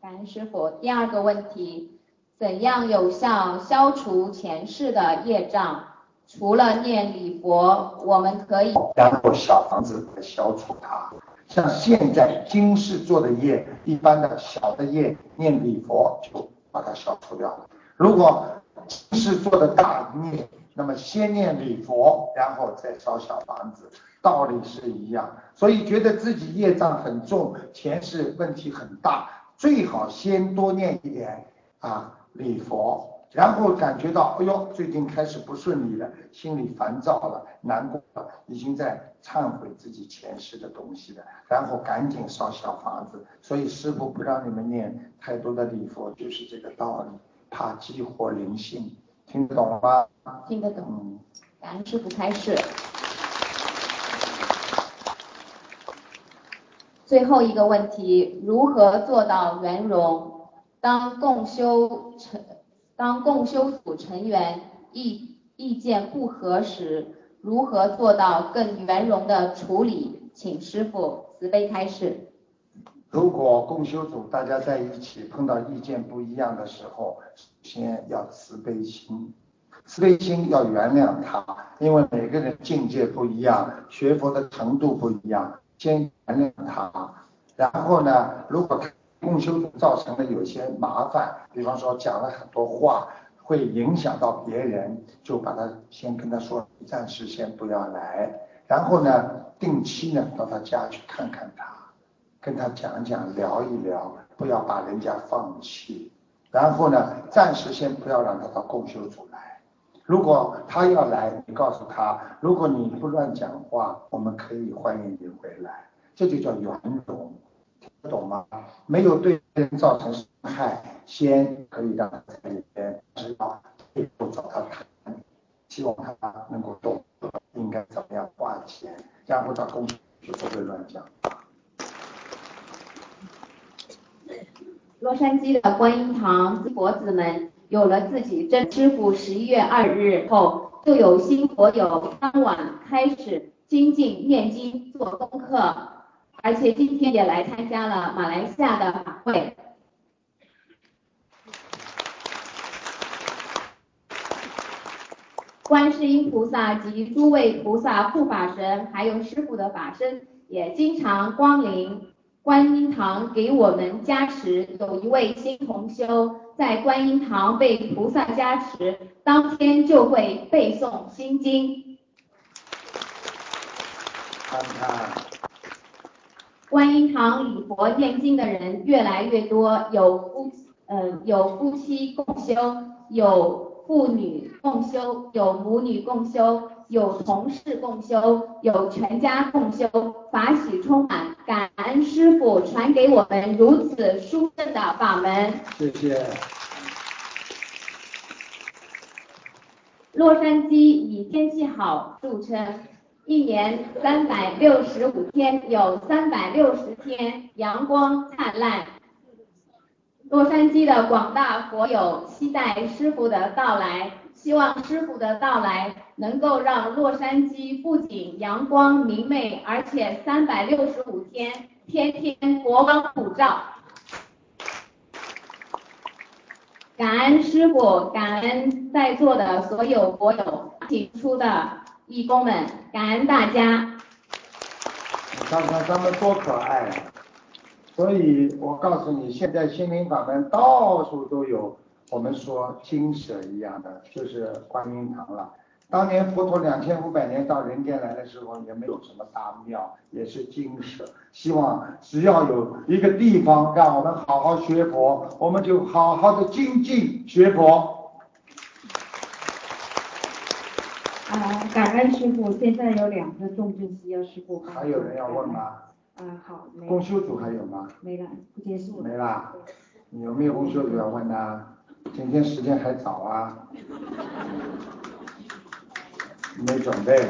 感恩师傅，第二个问题，怎样有效消除前世的业障？除了念礼佛，我们可以然后小房子来消除它。像现在今世做的业，一般的小的业，念礼佛就把它消除掉了。如果今世做的大业，那么先念礼佛，然后再烧小房子，道理是一样。所以觉得自己业障很重，前世问题很大，最好先多念一点啊礼佛。然后感觉到，哎呦，最近开始不顺利了，心里烦躁了，难过了，已经在忏悔自己前世的东西了。然后赶紧烧小房子。所以师傅不让你们念太多的礼佛，就是这个道理，怕激活灵性。听得懂吗？听得懂。感恩师傅开示。最后一个问题，如何做到圆融？当共修成。当共修组成员意意见不合时，如何做到更圆融的处理？请师傅慈悲开示。如果共修组大家在一起碰到意见不一样的时候，先要慈悲心，慈悲心要原谅他，因为每个人境界不一样，学佛的程度不一样，先原谅他。然后呢，如果。共修组造成了有些麻烦，比方说讲了很多话，会影响到别人，就把他先跟他说，暂时先不要来，然后呢，定期呢到他家去看看他，跟他讲讲，聊一聊，不要把人家放弃，然后呢，暂时先不要让他到共修组来，如果他要来，你告诉他，如果你不乱讲话，我们可以欢迎你回来，这就叫圆融。懂吗？没有对人造成伤害，先可以让他在里边知道，最后找他谈，希望他能够懂得应该怎么样花钱，然后到公司就不会乱讲话。洛杉矶的观音堂佛子们有了自己真师傅，十一月二日后，就有新佛友当晚开始精进念经做功课。而且今天也来参加了马来西亚的法会。观世音菩萨及诸位菩萨护法神，还有师傅的法身，也经常光临观音堂给我们加持。有一位新同修在观音堂被菩萨加持，当天就会背诵心经。观音堂礼佛念经的人越来越多，有夫嗯有夫妻共修，有父女共修，有母女共修，有同事共修，有全家共修，法喜充满，感恩师傅传给我们如此殊胜的法门。谢谢。洛杉矶以天气好著称。一年三百六十五天，有三百六十天阳光灿烂。洛杉矶的广大佛友期待师傅的到来，希望师傅的到来能够让洛杉矶不仅阳光明媚，而且三百六十五天天天国光普照。感恩师傅，感恩在座的所有佛友提出的。义工们，感恩大家。你看看他们多可爱，所以我告诉你，现在心灵法门到处都有，我们说金舍一样的，就是观音堂了。当年佛陀两千五百年到人间来的时候，也没有什么大庙，也是精舍。希望只要有一个地方让我们好好学佛，我们就好好的精进学佛。啊，感恩师傅。现在有两个重症需要师傅还有人要问吗？嗯，好。公修组还有吗？没了，不结束了。没了。有没有公修组要问的？今天时间还早啊。没准备。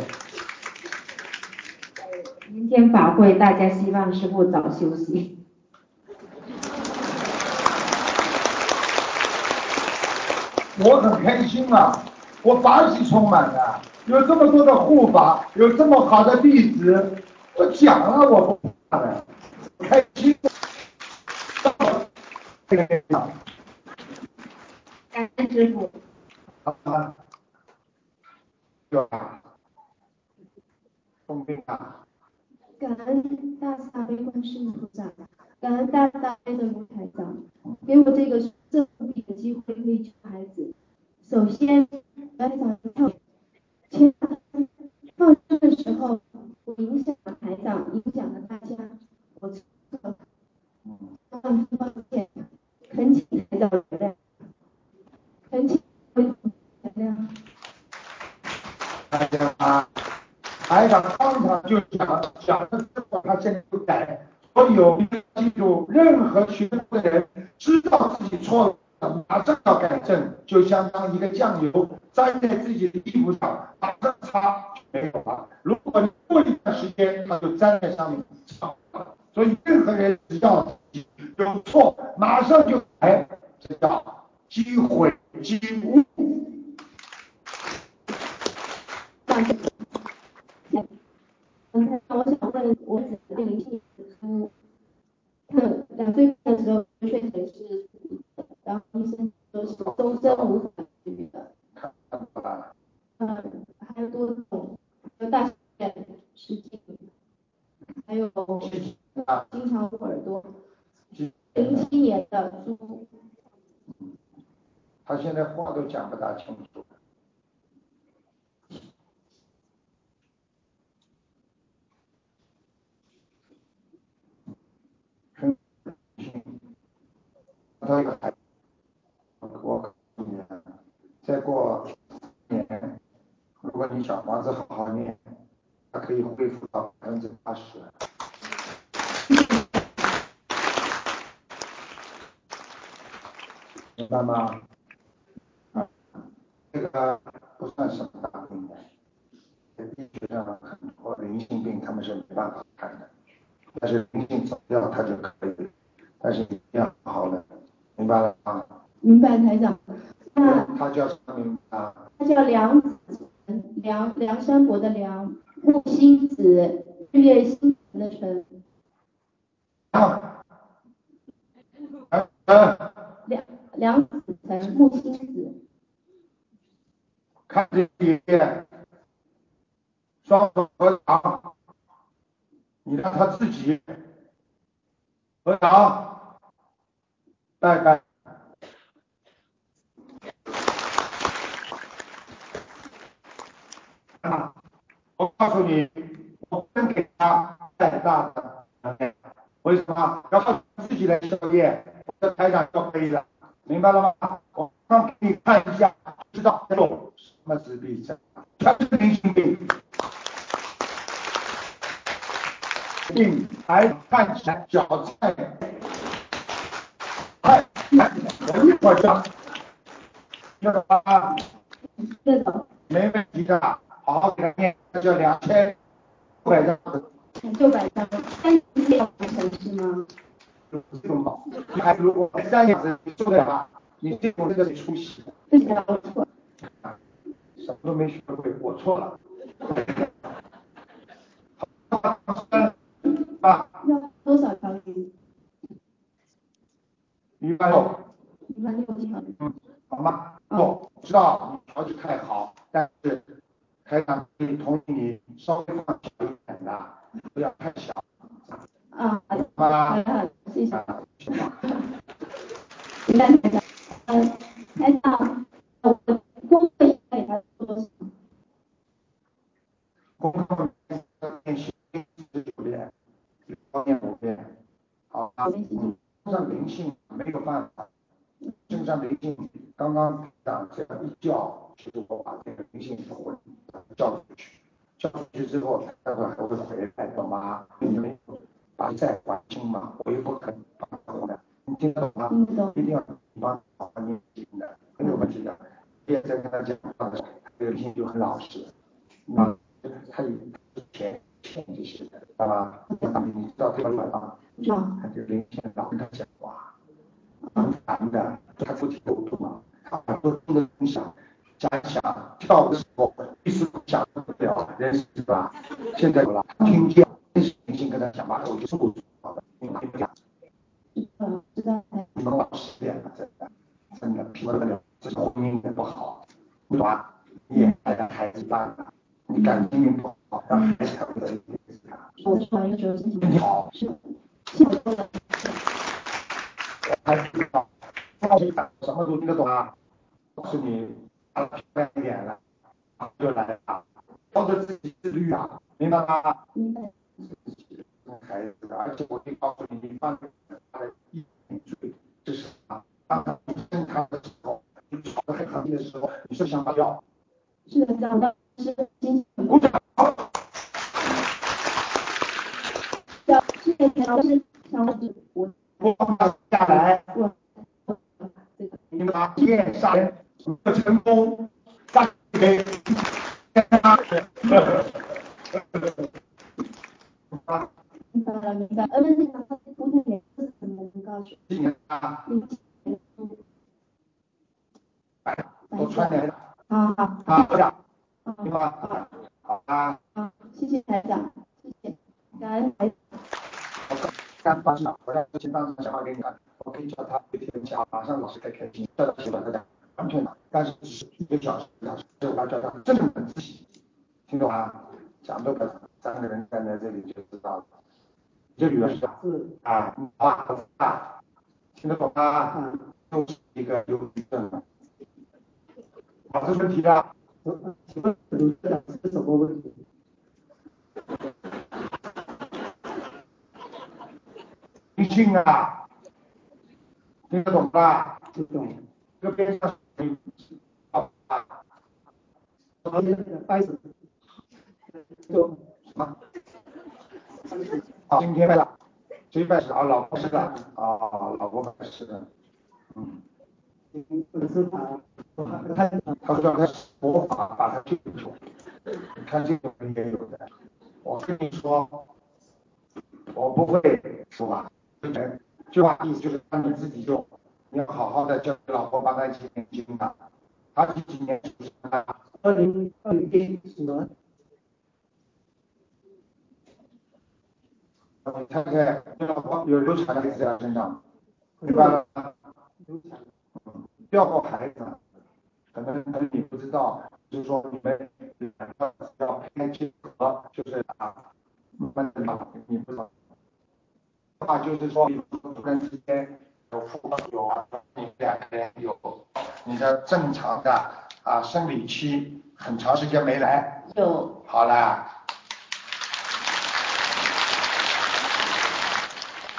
明天法会，大家希望师傅早休息。我很开心啊，我法喜充满了，有这么多的护法，有这么好的弟子，我讲了我不怕的，开心。感恩师傅。啊。啊，生病啊。感恩大慈大悲观世音菩萨，感恩大慈大悲的卢台长，给我这个生病的机会可以救孩子。首先，台长跳，前放生的时候，我影响了台长，影响了大家，我错了，非常抱歉，恳请台长原谅，恳请原谅。啊，台长当场就讲，讲了之后他现在就改。所有记住，任何学佛的人知道自己错了，马上要改正，就相当一个酱油沾在自己的衣服上，马上擦没有了。如果你过一段时间，它就粘在上面了。所以任何人只要有错，马上就改，这叫积毁积污。嗯，我想问，我子的灵性书，看两岁的时候确诊是，然后医生说是终身无法治愈的。嗯，还有多种，有大血失禁，还有经常捂耳朵，零七年的猪。他现在话都讲不大清楚。他一个孩，我告诉你，再过年，如果你小房子好好念，它可以恢复到百分之八十。明白吗？啊，这个不算什么大病的，在医学上很多灵性病他们是没办法看的，但是灵性走掉他就可以，但是你要好了。明白了吗？明白，台长。那他叫什么名啊？他叫梁子梁梁山伯的梁，木星子，日月星辰的辰。啊。梁梁子辰，木星子。看这一页，双手合掌，你让他自己合掌。拜拜。啊，我告诉你，我不能给他太大的能量，为什么？要靠自己来消业，我的台长就可以了，明白了吗？我刚给你看一下，知道有什么自闭症，全是明星病，病还看起来脚菜。来，我一会儿讲，听懂吗？知道。没问题的，好好给他念，这两千五百张。六百张，三天要完成是吗？这种嘛，还如果三天子做不了，你这种这个得出息。对不起，我错。啊，什么都没学会，我错了。好，啊。要多少条鱼？明白不？嗯，好吗？不、哦，知道你条件太好，但是台长可同意你稍微放一点的，不要太小。啊，好啦，谢谢。嗯，台长，我工作应该给他做什么？工作练习练习九遍，练五遍，好吧？嗯。灵性刚刚长这样一叫，就是我把这个灵性魂叫出去，叫出去之后，待会还会回来，懂吗？你们把债还清嘛，我又不肯帮他的，你听得懂吗？一定要帮好好念经的，没有问题的。现在跟他讲话的，这个灵性就很老实，啊，他有钱钱就行了，知道吧？你知道这个吗？他就灵性老跟他讲话。很烦的，他不听沟通嘛，他很多东西想想想跳的时候，一时想不了，人是吧？现在有了，听见，重新跟他讲话，我就不好的，你听不讲。嗯，知道。你们老实点了，真的，真的，听不了，这是婚姻也不好，对吧？你孩子大了，你感情也不好，让孩子不得我传一个就是你好，是，什么都听得懂啊？告诉你，啊，快一点了，就来了，靠着自己自律啊，明白吗？明白。孩子，而且我可以告诉你，你放他的一点罪，这是啊，当他正常的时候，你吵得很狠的时候，你是想他要？是的，讲的突然之间有有啊，你两个人有你的正常的啊生理期，很长时间没来。有。好了。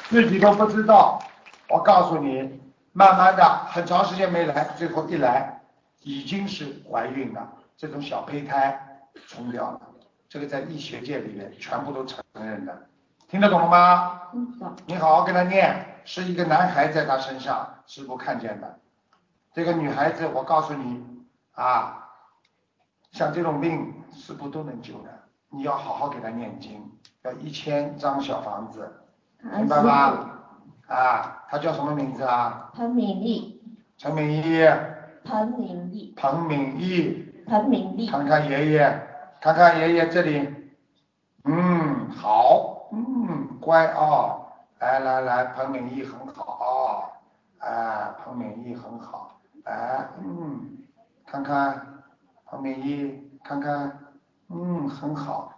自己都不知道，我告诉你，慢慢的很长时间没来，最后一来已经是怀孕了，这种小胚胎冲掉了，这个在医学界里面全部都承认的。听得懂了吗？你好好跟他念，是一个男孩在他身上，师傅看见的。这个女孩子，我告诉你啊，像这种病，师傅都能救的。你要好好给他念经，要一千张小房子，明白吗？啊，他叫什么名字啊？彭敏丽。陈敏义。彭敏义。彭敏义。彭敏丽。看看爷爷，看看爷爷这里，嗯，好。嗯，乖啊，来来来，彭敏义很好啊，哎，彭敏义很好，哎，嗯，看看彭敏义，看看，嗯，很好，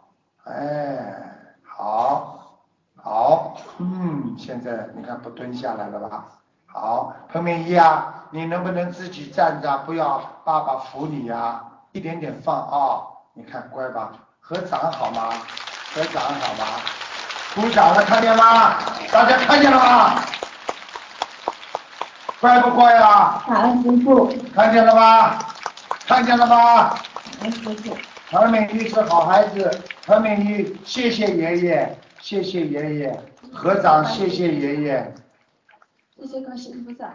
哎，好，好，嗯，现在你看不蹲下来了吧？好，彭敏义啊，你能不能自己站着，不要爸爸扶你呀？一点点放啊，你看乖吧？合掌好吗？合掌好吗？鼓掌了，看见吗？大家看见了吗？乖不乖啊？感恩师傅。看见了吗？看见了吗？感恩师傅。陈美玉是好孩子，何美玉，谢谢爷爷，谢谢爷爷，合掌，谢谢爷爷。谢谢观世音菩萨。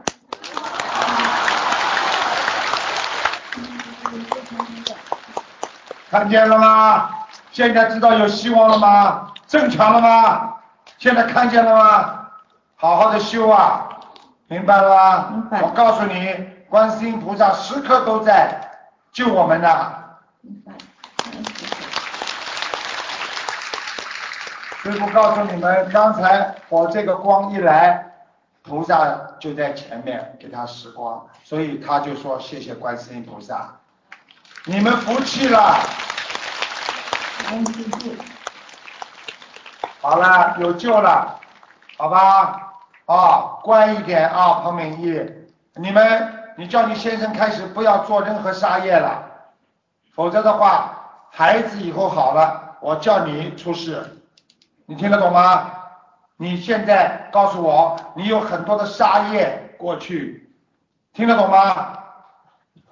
看见了吗？现在知道有希望了吗？正常了吗？现在看见了吗？好好的修啊，明白了吗？明白。我告诉你，观世音菩萨时刻都在救我们呢。明白。师傅告诉你们，刚才我这个光一来，菩萨就在前面给他施光，所以他就说谢谢观世音菩萨，你们服气了。好了，有救了，好吧？啊，乖一点啊，彭美玉，你们，你叫你先生开始不要做任何杀业了，否则的话，孩子以后好了，我叫你出事。你听得懂吗？你现在告诉我，你有很多的杀业过去，听得懂吗？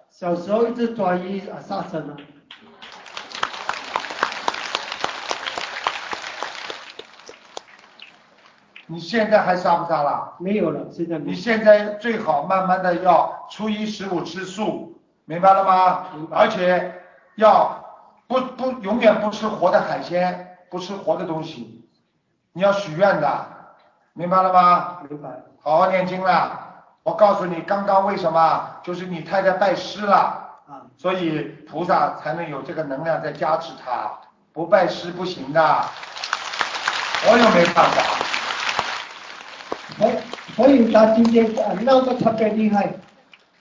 小时候一直抓一啊杀生啊。你现在还杀不杀了？没有了，现在没。你现在最好慢慢的要初一十五吃素，明白了吗？而且要不不永远不吃活的海鲜，不吃活的东西，你要许愿的，明白了吗？明白。好好念经了。我告诉你，刚刚为什么？就是你太太拜师了，啊，所以菩萨才能有这个能量在加持他，不拜师不行的，我又没办法。所所以他今天啊闹得特别厉害，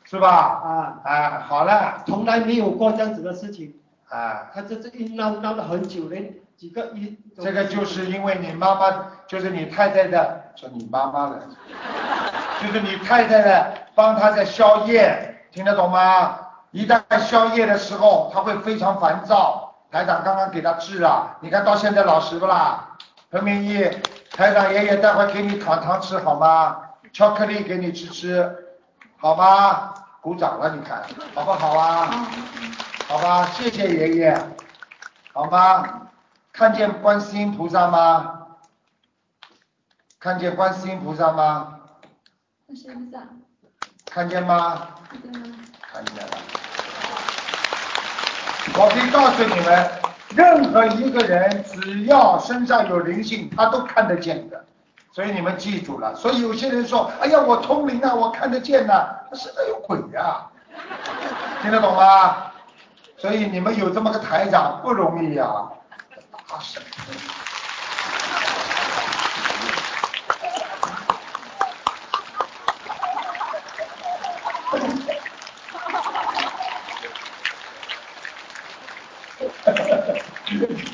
是吧？啊，啊，好了，从来没有过这样子的事情，啊，他这这一闹闹了很久连几个一。这个就是因为你妈妈，就是你太太的，说你妈妈的，就是你太太的，帮他在宵夜，听得懂吗？一旦宵夜的时候，他会非常烦躁。台长刚刚给他治了，你看到现在老实不啦？彭明义，台长爷爷待会给你糖糖吃好吗？巧克力给你吃吃，好吗？鼓掌了，你看好不好啊？好吧，谢谢爷爷，好吗？看见观世音菩萨吗？看见观世音菩萨吗？观世音菩萨。看见吗？看见了。看见了。我可以告诉你们，任何一个人只要身上有灵性，他都看得见的。所以你们记住了。所以有些人说，哎呀，我通灵啊，我看得见呐、他身上有鬼呀、听得懂吗？所以你们有这么个台长不容易呀、啊。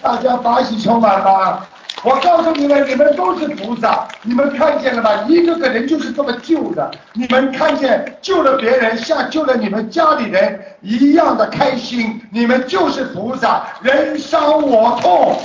大家法喜充满吗？我告诉你们，你们都是菩萨，你们看见了吧？一个个人就是这么救的，你们看见救了别人，像救了你们家里人一样的开心，你们就是菩萨，人伤我痛。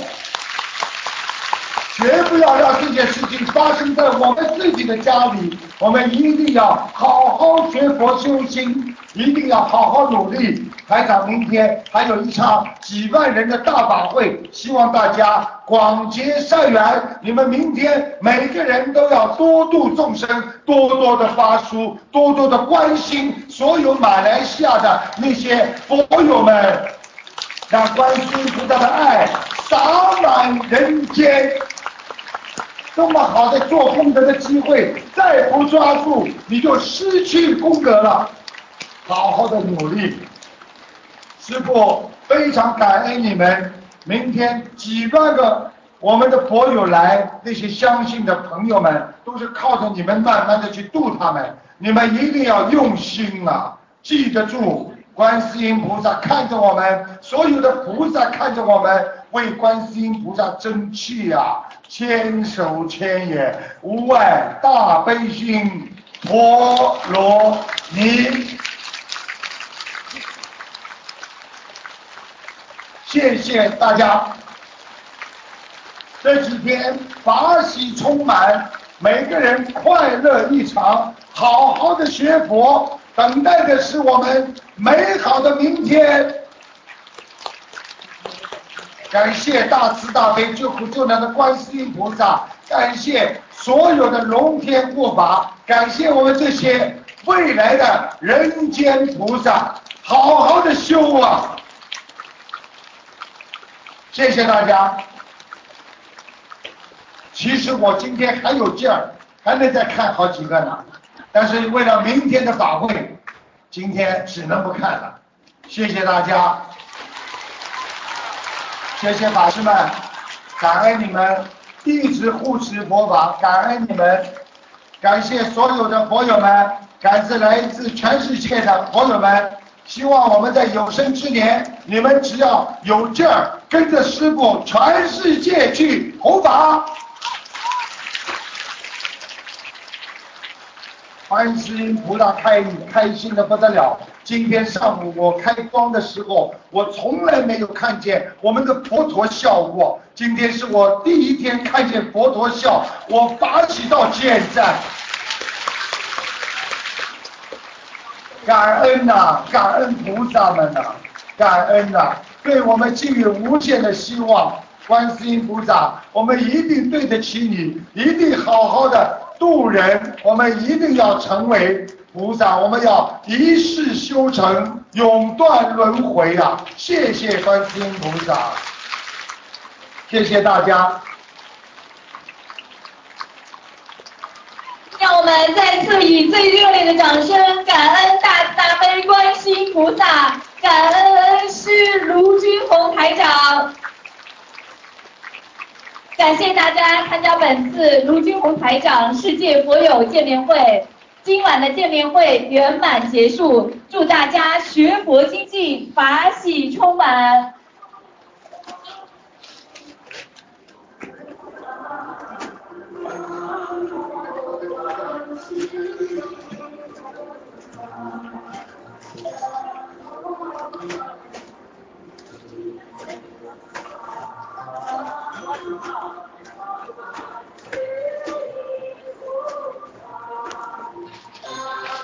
绝不要让这件事情发生在我们自己的家里，我们一定要好好学佛修心，一定要好好努力。台长明天还有一场几万人的大法会，希望大家广结善缘。你们明天每个人都要多度众生，多多的发书，多多的关心所有马来西亚的那些佛友们，让观世音菩萨的爱洒满人间。这么好的做功德的机会，再不抓住，你就失去功德了。好好的努力，师父非常感恩你们。明天几万个我们的佛友来，那些相信的朋友们，都是靠着你们慢慢的去度他们。你们一定要用心啊，记得住。观世音菩萨看着我们，所有的菩萨看着我们，为观世音菩萨争气呀、啊，千手千眼，无碍大悲心，陀罗尼。谢谢大家，这几天法喜充满，每个人快乐异常，好好的学佛，等待的是我们美好的明天。感谢大慈大悲救苦救难的观世音菩萨，感谢所有的龙天护法，感谢我们这些未来的人间菩萨，好好的修啊！谢谢大家。其实我今天还有劲儿，还能再看好几个呢，但是为了明天的法会，今天只能不看了。谢谢大家。谢谢法师们，感恩你们一直护持佛法，感恩你们，感谢所有的佛友们，感谢来自全世界的朋友们。希望我们在有生之年，你们只要有劲儿，跟着师傅全世界去弘法。观世音菩萨开开心的不得了。今天上午我开光的时候，我从来没有看见我们的佛陀笑过。今天是我第一天看见佛陀笑，我发起到现在，感恩呐，感恩菩萨们呐，感恩呐，对我们寄予无限的希望。观世音菩萨，我们一定对得起你，一定好好的。渡人，我们一定要成为菩萨，我们要一世修成，永断轮回啊！谢谢观世音菩萨，谢谢大家。让我们再次以最热烈的掌声，感恩大慈大悲观世音菩萨，感恩恩师卢军宏台长。感谢大家参加本次卢军宏台长世界佛友见面会，今晚的见面会圆满结束，祝大家学佛精进，法喜充满。